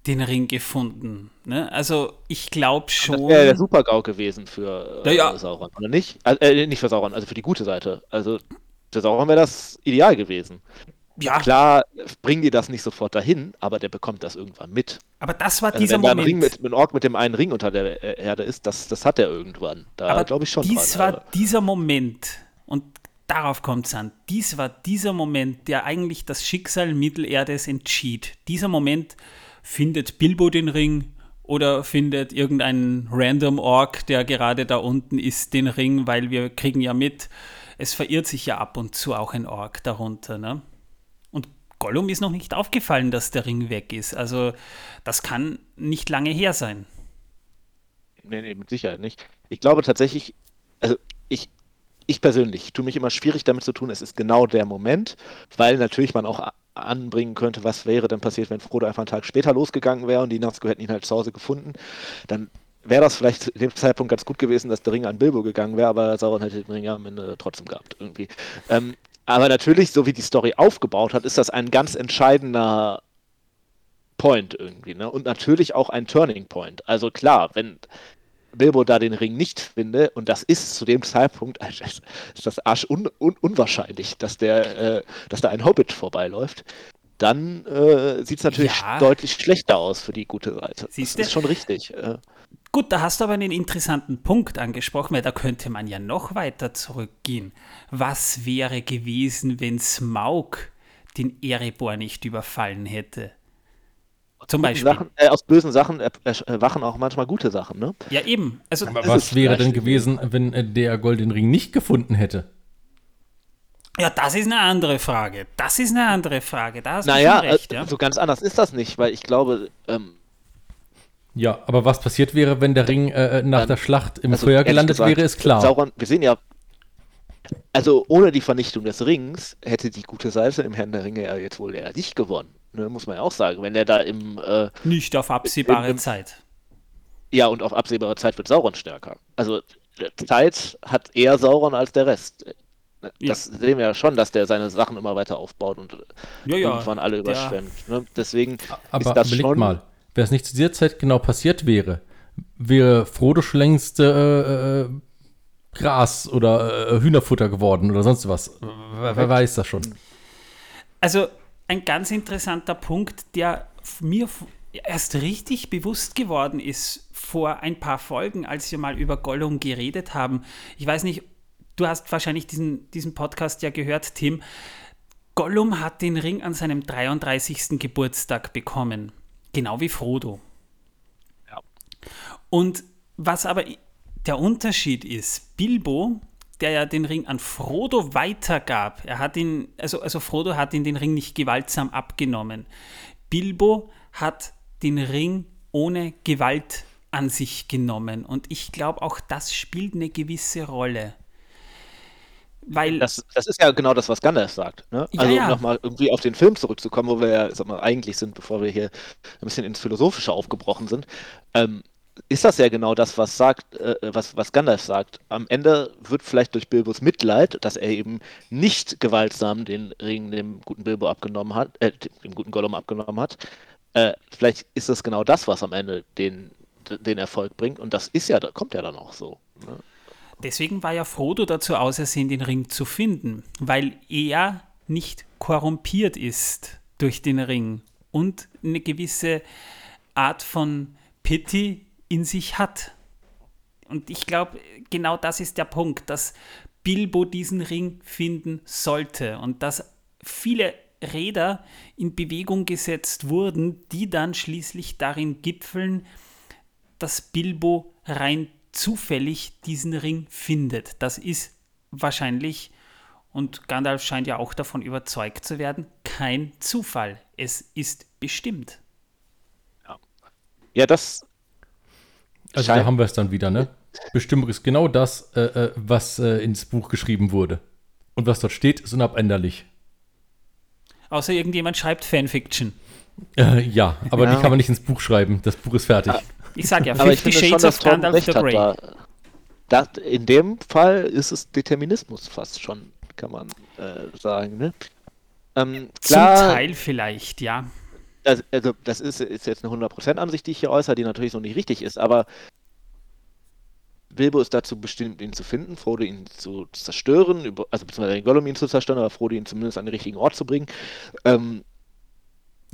den Ring gefunden. Ne? Also ich glaube Das schon. wäre der Super-GAU gewesen für äh, Ja, ja. Sauron, oder nicht? Also, äh, nicht für Sauron, also für die gute Seite. Also Sauron wäre das ideal gewesen. ja, Klar bringen die das nicht sofort dahin, aber der bekommt das irgendwann mit. aber das war Also dieser wenn da ein Moment. Ring mit, ein Ork mit dem einen Ring unter der äh, Erde ist, das, das hat er irgendwann. Da aber glaube ich schon dies dran. war dieser Moment und darauf kommt es an. Dies war dieser Moment, der eigentlich das Schicksal Mittelerdes entschied. Dieser Moment findet Bilbo den Ring oder findet irgendein random Ork, der gerade da unten ist, den Ring, weil wir kriegen ja mit, es verirrt sich ja ab und zu auch ein Ork darunter. Ne? Und Gollum ist noch nicht aufgefallen, dass der Ring weg ist. Also das kann nicht lange her sein. Nee, nee, mit Sicherheit nicht. Ich glaube tatsächlich, also ich, ich persönlich tue mich immer schwierig damit zu tun, es ist genau der Moment, weil natürlich man auch anbringen könnte, was wäre denn passiert, wenn Frodo einfach einen Tag später losgegangen wäre und die Nazgûl hätten ihn halt zu Hause gefunden. Dann wäre das vielleicht zu dem Zeitpunkt ganz gut gewesen, dass der Ring an Bilbo gegangen wäre, aber Sauron hätte den Ring am Ende trotzdem gehabt irgendwie. Ähm, aber natürlich, so wie die Story aufgebaut hat, ist das ein ganz entscheidender Point irgendwie, ne? Und natürlich auch ein Turning Point. Also klar, wenn Bilbo da den Ring nicht finde, und das ist zu dem Zeitpunkt, ist das arsch un, un, unwahrscheinlich, dass der, äh, dass da ein Hobbit vorbeiläuft, dann äh, sieht es natürlich Ja. deutlich schlechter aus für die gute Seite. Siehste? Das ist schon richtig. Äh, Gut, da hast du aber einen interessanten Punkt angesprochen, weil da könnte man ja noch weiter zurückgehen. Was wäre gewesen, wenn Smaug den Erebor nicht überfallen hätte? Zum Beispiel. Sachen, äh, aus bösen Sachen äh, erwachen auch manchmal gute Sachen, ne? Ja, eben. Also, Aber was wäre denn gewesen, wenn äh, der Golden Ring nicht gefunden hätte? Ja, das ist eine andere Frage. Das ist eine andere Frage. Da hast naja, du schon recht. äh, Ja? so ganz anders ist das nicht, weil ich glaube, ähm, Ja, aber was passiert wäre, wenn der Ring äh, nach Dann- der Schlacht im also Feuer gelandet gesagt, wäre, ist klar. Sauron, wir sehen ja, also ohne die Vernichtung des Rings hätte die gute Seite im Herrn der Ringe ja jetzt wohl eher nicht gewonnen. Ne, muss man ja auch sagen. Wenn er da im, äh, Nicht auf absehbare Im- im- Zeit. ja, und auf absehbare Zeit wird Sauron stärker. Also äh, Zeit hat eher Sauron als der Rest. Ja. Das sehen wir ja schon, dass der seine Sachen immer weiter aufbaut und äh, Ja, ja. irgendwann alle überschwemmt. Ne? Deswegen Aber ist das schon. mal, wäre es nicht zu dieser Zeit genau passiert wäre, wäre Frodo schon längst äh, äh, Gras oder äh, Hühnerfutter geworden oder sonst was. Wer, wer weiß das schon. Also ein ganz interessanter Punkt, der mir erst richtig bewusst geworden ist vor ein paar Folgen, als wir mal über Gollum geredet haben. Ich weiß nicht, du hast wahrscheinlich diesen, diesen Podcast ja gehört, Tim. Gollum hat den Ring an seinem 33. Geburtstag bekommen. Genau wie Frodo. Ja. Und was aber der Unterschied ist, Bilbo, der ja den Ring an Frodo weitergab, er hat ihn, also, also Frodo hat ihn den Ring nicht gewaltsam abgenommen. Bilbo hat den Ring ohne Gewalt an sich genommen. Und ich glaube, auch das spielt eine gewisse Rolle. Weil Das, das ist ja genau das, was Gandalf sagt. Ne? Ja, Also, ja. um nochmal irgendwie auf den Film zurückzukommen, wo wir ja sag mal, eigentlich sind, bevor wir hier ein bisschen ins Philosophische aufgebrochen sind, ähm, ist das ja genau das, was sagt, äh, was, was Gandalf sagt. Am Ende wird vielleicht durch Bilbos Mitleid, dass er eben nicht gewaltsam den Ring dem guten Bilbo abgenommen hat, äh, dem guten Gollum abgenommen hat, äh, vielleicht ist das genau das, was am Ende den, den Erfolg bringt. Und das ist ja, kommt ja dann auch so. Ne? Deswegen war ja Frodo dazu ausersehen, den Ring zu finden, weil er nicht korrumpiert ist durch den Ring und eine gewisse Art von Pity in sich hat. Und ich glaube, genau das ist der Punkt, dass Bilbo diesen Ring finden sollte und dass viele Räder in Bewegung gesetzt wurden, die dann schließlich darin gipfeln, dass Bilbo rein zufällig diesen Ring findet. Das ist wahrscheinlich, und Gandalf scheint ja auch davon überzeugt zu werden, kein Zufall. Es ist bestimmt. Ja, das Also da haben wir es dann wieder, ne? Bestimmung ist genau das, äh, äh, was äh, ins Buch geschrieben wurde. Und was dort steht, ist unabänderlich. Außer irgendjemand schreibt Fanfiction. Äh, ja, aber Ja. die kann man nicht ins Buch schreiben. Das Buch ist fertig. Ich sag ja, Aber ich Fifty finde schon, Shades dass of Gandalf the. Grey. Da, das, in dem Fall ist es Determinismus fast schon, kann man äh, sagen. Ne? Ähm, Zum klar, Teil vielleicht, ja. das, also das ist, ist jetzt eine 100% Ansicht, die ich hier äußere, die natürlich so nicht richtig ist, aber Bilbo ist dazu bestimmt, ihn zu finden, Frodo ihn zu zerstören, über, also beziehungsweise den Gollum ihn zu zerstören, aber Frodo ihn zumindest an den richtigen Ort zu bringen. Ähm,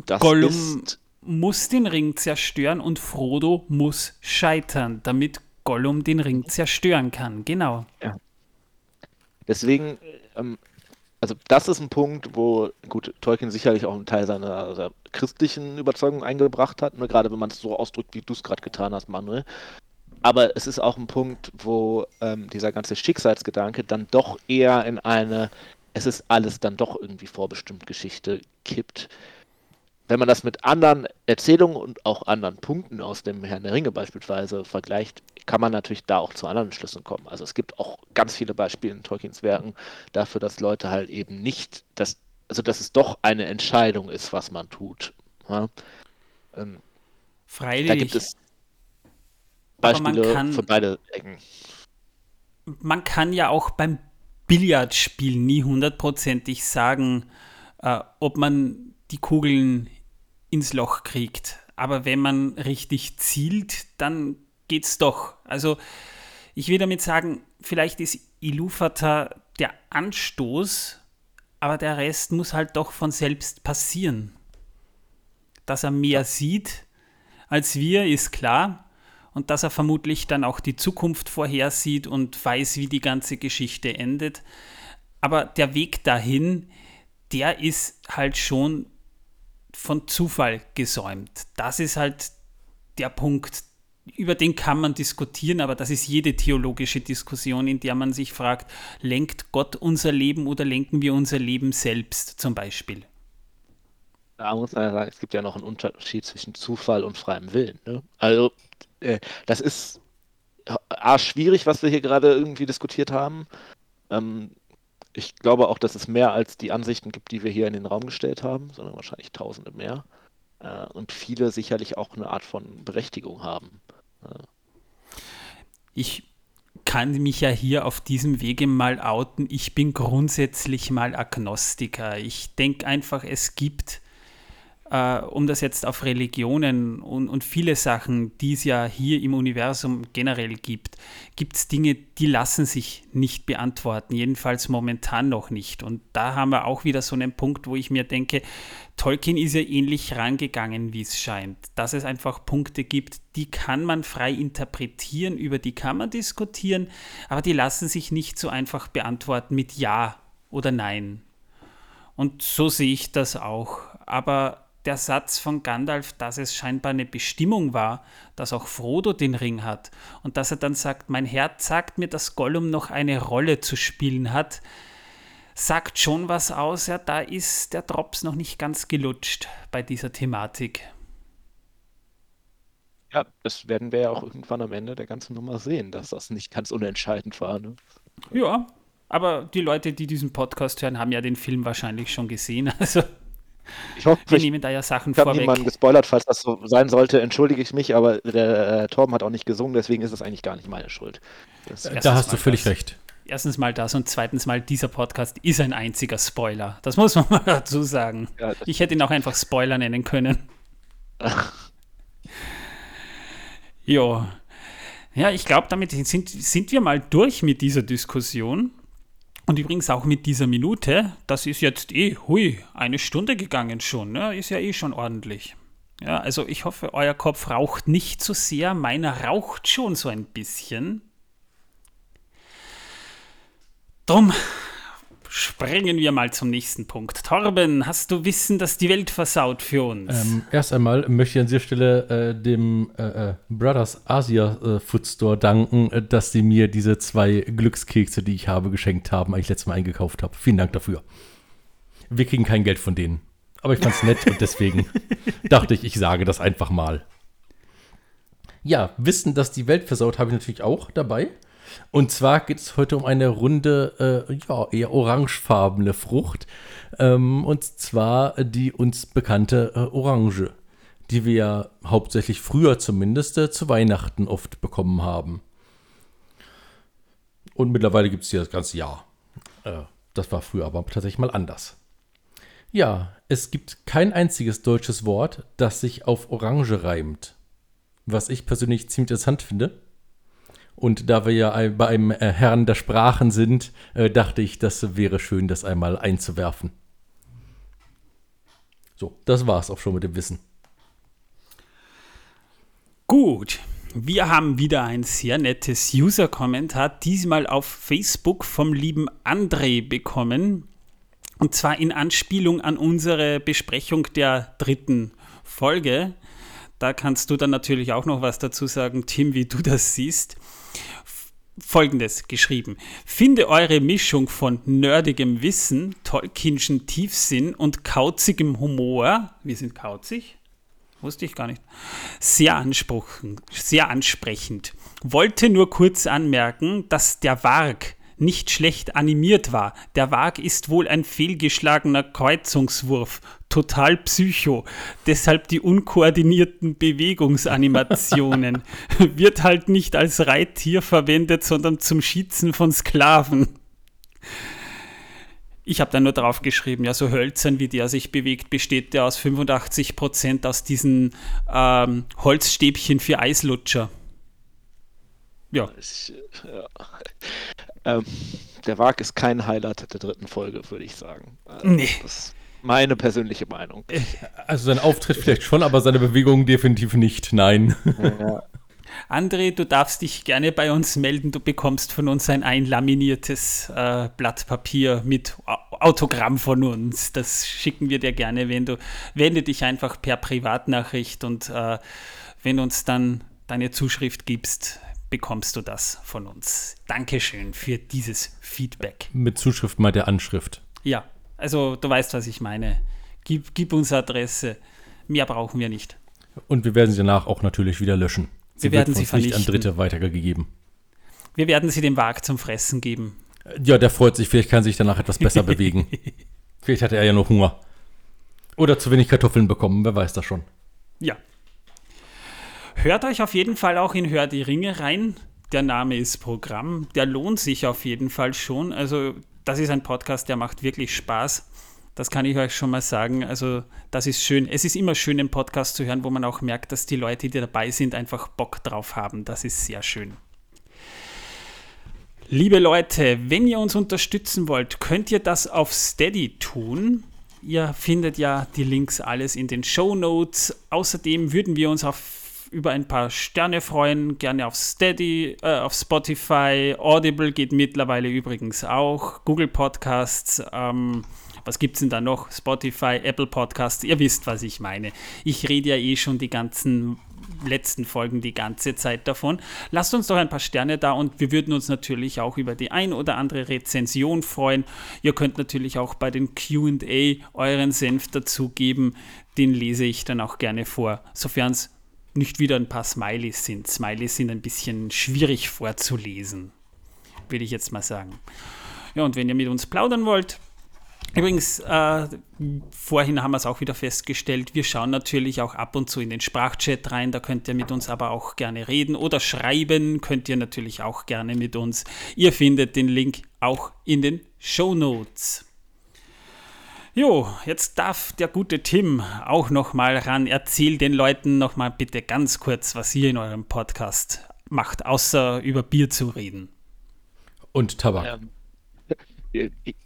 das Gollum ist muss den Ring zerstören und Frodo muss scheitern, damit Gollum den Ring zerstören kann. Genau. Deswegen, ähm, also das ist ein Punkt, wo, gut, Tolkien sicherlich auch einen Teil seiner, seiner christlichen Überzeugung eingebracht hat, ne, gerade wenn man es so ausdrückt, wie du es gerade getan hast, Manuel. Aber es ist auch ein Punkt, wo ähm, dieser ganze Schicksalsgedanke dann doch eher in eine, es ist alles dann doch irgendwie vorbestimmt Geschichte kippt. Wenn man das mit anderen Erzählungen und auch anderen Punkten aus dem Herrn der Ringe beispielsweise vergleicht, kann man natürlich da auch zu anderen Schlüssen kommen. Also es gibt auch ganz viele Beispiele in Tolkiens Werken dafür, dass Leute halt eben nicht, dass, also dass es doch eine Entscheidung ist, was man tut. Ja? Ähm, Freilich. da gibt es Beispiele kann- für beide Ecken. man kann ja auch beim Billardspiel nie hundertprozentig sagen, äh, ob man die Kugeln ins Loch kriegt. Aber wenn man richtig zielt, dann geht's doch. Also ich will damit sagen, vielleicht ist Ilúvatar der Anstoß, aber der Rest muss halt doch von selbst passieren. Dass er mehr sieht als wir, ist klar. Und dass er vermutlich dann auch die Zukunft vorhersieht und weiß, wie die ganze Geschichte endet. Aber der Weg dahin, der ist halt schon von Zufall gesäumt. Das ist halt der Punkt, über den kann man diskutieren, aber das ist jede theologische Diskussion, in der man sich fragt, lenkt Gott unser Leben oder lenken wir unser Leben selbst zum Beispiel? Da muss man sagen, es gibt ja noch einen Unterschied zwischen Zufall und freiem Willen. Ne? Also, äh, das ist A, schwierig, was wir hier gerade irgendwie diskutiert haben. Ähm, ich glaube auch, dass es mehr als die Ansichten gibt, die wir hier in den Raum gestellt haben, sondern wahrscheinlich tausende mehr. Äh, und viele sicherlich auch eine Art von Berechtigung haben. Ich kann mich ja hier auf diesem Wege mal outen. Ich bin grundsätzlich mal Agnostiker. Ich denke einfach, es gibt äh, um das jetzt auf Religionen und, und viele Sachen, die es ja hier im Universum generell gibt, gibt es Dinge, die lassen sich nicht beantworten, jedenfalls momentan noch nicht. Und da haben wir auch wieder so einen Punkt, wo ich mir denke, Tolkien ist ja ähnlich rangegangen, wie es scheint, dass es einfach Punkte gibt, die kann man frei interpretieren, über die kann man diskutieren, aber die lassen sich nicht so einfach beantworten mit Ja oder Nein. Und so sehe ich das auch. Aber der Satz von Gandalf, dass es scheinbar eine Bestimmung war, dass auch Frodo den Ring hat und dass er dann sagt, mein Herz sagt mir, dass Gollum noch eine Rolle zu spielen hat, sagt schon was aus. Ja, da ist der Drops noch nicht ganz gelutscht bei dieser Thematik. Ja, das werden wir ja auch irgendwann am Ende der ganzen Nummer sehen, dass das nicht ganz unentscheidend war. Ne? Ja, aber die Leute, die diesen Podcast hören, haben ja den Film wahrscheinlich schon gesehen. Also ich hoffe, wir nehmen da ja Sachen ich habe niemanden gespoilert, falls das so sein sollte, entschuldige ich mich, aber der äh, Torben hat auch nicht gesungen, deswegen ist es eigentlich gar nicht meine Schuld. da hast du völlig das. recht. Erstens mal das und zweitens mal, dieser Podcast ist ein einziger Spoiler. Das muss man mal dazu sagen. Ja, ich hätte ihn auch einfach Spoiler nennen können. jo. Ja, ich glaube, damit sind, sind wir mal durch mit dieser Diskussion. Und übrigens auch mit dieser Minute, das ist jetzt eh, hui, eine Stunde gegangen schon, ne? ist ja eh schon ordentlich. Ja, also ich hoffe, euer Kopf raucht nicht zu so sehr, meiner raucht schon so ein bisschen. Drum Springen wir mal zum nächsten Punkt. Torben, hast du Wissen, dass die Welt versaut für uns? Ähm, erst einmal möchte ich an dieser Stelle äh, dem äh, äh Brothers Asia äh, Food Store danken, äh, dass sie mir diese zwei Glückskekse, die ich habe, geschenkt haben, eigentlich letztes Mal eingekauft habe. Vielen Dank dafür. Wir kriegen kein Geld von denen. Aber ich fand es nett und deswegen dachte ich, ich sage das einfach mal. Ja, Wissen, dass die Welt versaut, habe ich natürlich auch dabei. Und zwar geht es heute um eine runde, äh, ja, eher orangefarbene Frucht. Ähm, und zwar die uns bekannte äh, Orange, die wir ja hauptsächlich früher zumindest äh, zu Weihnachten oft bekommen haben. Und mittlerweile gibt es die das ganze Jahr. Äh, das war früher aber tatsächlich mal anders. Ja, es gibt kein einziges deutsches Wort, das sich auf Orange reimt. Was ich persönlich ziemlich interessant finde. Und da wir ja bei einem äh, Herrn der Sprachen sind, äh, dachte ich, das wäre schön, das einmal einzuwerfen. So, das war's auch schon mit dem Wissen. Gut, wir haben wieder ein sehr nettes User-Kommentar, diesmal auf Facebook vom lieben André bekommen. Und zwar in Anspielung an unsere Besprechung der dritten Folge. Da kannst du dann natürlich auch noch was dazu sagen, Tim, wie du das siehst. Folgendes geschrieben. Finde eure Mischung von nerdigem Wissen, Tolkienschen Tiefsinn und kauzigem Humor, wir sind kauzig, wusste ich gar nicht, sehr, sehr ansprechend. Wollte nur kurz anmerken, dass der Warg nicht schlecht animiert war. Der Wag ist wohl ein fehlgeschlagener Kreuzungswurf, total psycho. Deshalb die unkoordinierten Bewegungsanimationen. Wird halt nicht als Reittier verwendet, sondern zum Schießen von Sklaven. Ich habe dann nur drauf geschrieben, ja, so hölzern, wie der sich bewegt, besteht der aus 85% aus diesen ähm, Holzstäbchen für Eislutscher. Ja. Ich, ja. Ähm, der Wag ist kein Highlight der dritten Folge, würde ich sagen. Also, nee. Das ist meine persönliche Meinung. Äh, also sein Auftritt vielleicht schon, aber seine Bewegungen definitiv nicht. Nein. Ja. André, du darfst dich gerne bei uns melden. Du bekommst von uns ein einlaminiertes äh, Blatt Papier mit Autogramm von uns. Das schicken wir dir gerne, wenn du wende dich einfach per Privatnachricht und äh, wenn uns dann deine Zuschrift gibst, bekommst du das von uns. Dankeschön für dieses Feedback. Mit Zuschrift mal der Anschrift. Ja, also du weißt, was ich meine. Gib, gib uns Adresse. Mehr brauchen wir nicht. Und wir werden sie danach auch natürlich wieder löschen. Sie wir werden sie vernichten. nicht an Dritte weitergegeben. Wir werden sie dem Wag zum Fressen geben. Ja, der freut sich. Vielleicht kann sich danach etwas besser bewegen. Vielleicht hatte er ja noch Hunger. Oder zu wenig Kartoffeln bekommen. Wer weiß das schon. Ja. Hört euch auf jeden Fall auch in Hör die Ringe rein. Der Name ist Programm. Der lohnt sich auf jeden Fall schon. Also, das ist ein Podcast, der macht wirklich Spaß. Das kann ich euch schon mal sagen. Also, das ist schön. Es ist immer schön, einen Podcast zu hören, wo man auch merkt, dass die Leute, die dabei sind, einfach Bock drauf haben. Das ist sehr schön. Liebe Leute, wenn ihr uns unterstützen wollt, könnt ihr das auf Steady tun. Ihr findet ja die Links alles in den Show Notes. Außerdem würden wir uns auf über ein paar Sterne freuen, gerne auf Steady, äh, auf Spotify, Audible geht mittlerweile übrigens auch, Google Podcasts, ähm, was gibt es denn da noch? Spotify, Apple Podcasts, ihr wisst, was ich meine. Ich rede ja eh schon die ganzen letzten Folgen die ganze Zeit davon. Lasst uns doch ein paar Sterne da und wir würden uns natürlich auch über die ein oder andere Rezension freuen. Ihr könnt natürlich auch bei den QA euren Senf dazugeben. Den lese ich dann auch gerne vor, sofern es nicht wieder ein paar Smileys sind. Smileys sind ein bisschen schwierig vorzulesen, würde ich jetzt mal sagen. Ja, und wenn ihr mit uns plaudern wollt, Übrigens, äh, vorhin haben wir es auch wieder festgestellt, wir schauen natürlich auch ab und zu in den Sprachchat rein, da könnt ihr mit uns aber auch gerne reden oder schreiben, könnt ihr natürlich auch gerne mit uns. Ihr findet den Link auch in den Show Notes. Jo, jetzt darf der gute Tim auch noch mal ran. Erzähl den Leuten noch mal bitte ganz kurz, was ihr in eurem Podcast macht, außer über Bier zu reden. Und Tabak. Ähm,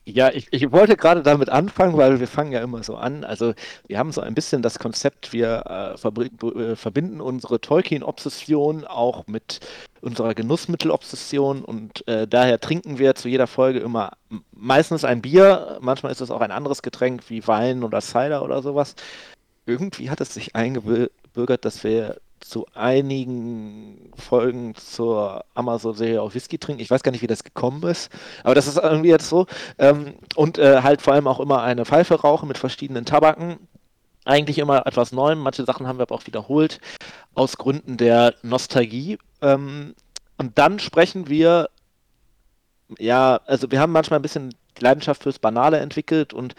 ja, ich, ich wollte gerade damit anfangen, weil wir fangen ja immer so an. Also wir haben so ein bisschen das Konzept, wir äh, äh verbinden unsere Tolkien-Obsession auch mit unserer Genussmittel-Obsession und äh, daher trinken wir zu jeder Folge immer meistens ein Bier, manchmal ist es auch ein anderes Getränk wie Wein oder Cider oder sowas. Irgendwie hat es sich eingebürgert, dass wir zu einigen Folgen zur Amazon-Serie auf Whisky trinken. Ich weiß gar nicht, wie das gekommen ist, aber das ist irgendwie jetzt so. Ähm, und äh, halt vor allem auch immer eine Pfeife rauchen mit verschiedenen Tabaken. Eigentlich immer etwas Neuem. Manche Sachen haben wir aber auch wiederholt aus Gründen der Nostalgie. Ähm, und dann sprechen wir, ja, also wir haben manchmal ein bisschen Leidenschaft fürs Banale entwickelt und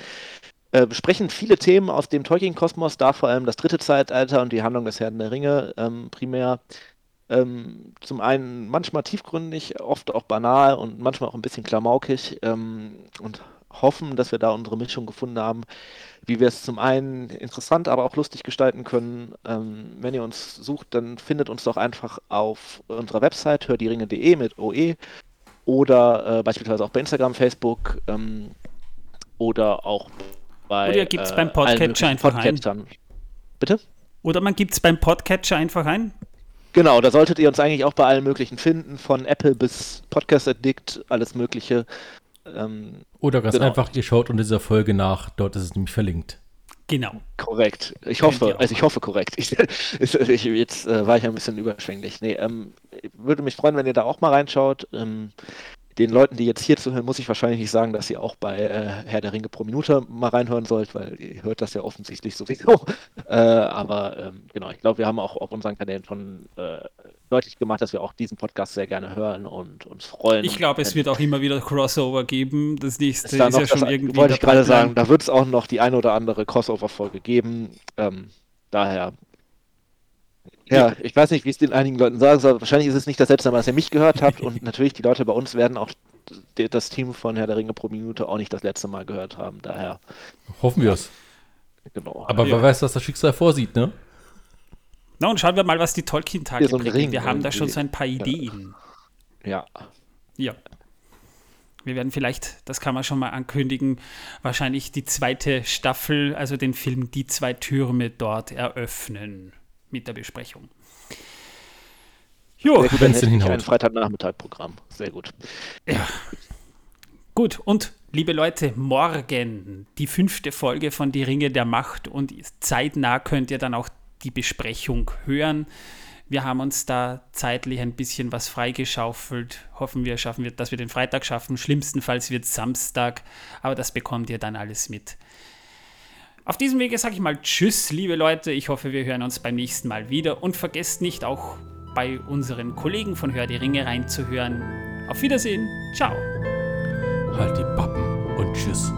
äh, besprechen viele Themen aus dem Tolkien-Kosmos, da vor allem das dritte Zeitalter und die Handlung des Herrn der Ringe ähm, primär. Ähm, zum einen manchmal tiefgründig, oft auch banal und manchmal auch ein bisschen klamaukig ähm, und hoffen, dass wir da unsere Mischung gefunden haben, wie wir es zum einen interessant, aber auch lustig gestalten können. Ähm, wenn ihr uns sucht, dann findet uns doch einfach auf unserer Website hördieringe.de mit OE oder äh, beispielsweise auch bei Instagram, Facebook ähm, oder auch bei. Oder gibt es äh, beim Podcatcher einfach ein. Bitte? Oder man gibt es beim Podcatcher einfach ein. Genau, da solltet ihr uns eigentlich auch bei allen möglichen finden, von Apple bis Podcast Addict, alles Mögliche. Ähm, Oder ganz genau. einfach, ihr schaut unter dieser Folge nach, dort ist es nämlich verlinkt. Genau. Korrekt. Ich hoffe, also ich hoffe korrekt. Ich, ich, jetzt äh, war ich ein bisschen überschwänglich. Nee, ähm, würde mich freuen, wenn ihr da auch mal reinschaut. Ähm, den Leuten, die jetzt hier zuhören, muss ich wahrscheinlich nicht sagen, dass ihr auch bei äh, Herr der Ringe pro Minute mal reinhören sollt, weil ihr hört das ja offensichtlich sowieso. Äh, aber ähm, genau, ich glaube, wir haben auch auf unseren Kanälen schon äh, deutlich gemacht, dass wir auch diesen Podcast sehr gerne hören und uns freuen. Ich glaube, es wird auch immer wieder Crossover geben. Das nächste ist, ist ja schon das, irgendwie. Wollte ich gerade sagen, da wird es auch noch die eine oder andere Crossover-Folge geben. Ähm, daher ja, ich weiß nicht, wie es den einigen Leuten sagen soll. Wahrscheinlich ist es nicht das letzte Mal, dass ihr mich gehört habt und natürlich die Leute bei uns werden auch das Team von Herr der Ringe pro Minute auch nicht das letzte Mal gehört haben. Daher. Hoffen wir es. Genau. Aber ja. wer weiß, was das Schicksal vorsieht, ne? Na, und schauen wir mal, was die Tolkien-Tage so bringen. Wir haben da schon so ein paar Ideen. Ja. Ja. Wir werden vielleicht, das kann man schon mal ankündigen, wahrscheinlich die zweite Staffel, also den Film Die zwei Türme dort eröffnen mit der Besprechung. Jo, Sehr gut, dann ein Freitagnachmittag-Programm. Sehr gut. Ja. Gut, und liebe Leute, morgen die fünfte Folge von Die Ringe der Macht und zeitnah könnt ihr dann auch die Besprechung hören. Wir haben uns da zeitlich ein bisschen was freigeschaufelt. Hoffen wir, schaffen wir, dass wir den Freitag schaffen. Schlimmstenfalls wird Samstag, aber das bekommt ihr dann alles mit. Auf diesem Wege sage ich mal Tschüss, liebe Leute. Ich hoffe, wir hören uns beim nächsten Mal wieder und vergesst nicht auch bei unseren Kollegen von Hör die Ringe reinzuhören. Auf Wiedersehen. Ciao. Halt die Pappen und tschüss.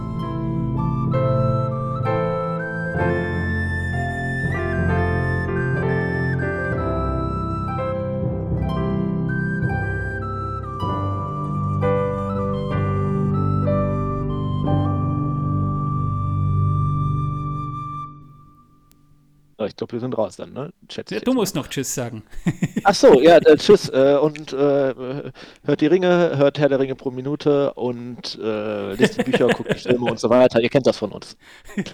Ich glaube, wir sind raus dann, ne? Schätze ja, du musst noch Tschüss sagen. Ach so, ja, äh, Tschüss. Äh, und äh, hört die Ringe, hört Herr der Ringe pro Minute und äh, lest die Bücher, guckt die Filme und so weiter. Ihr kennt das von uns.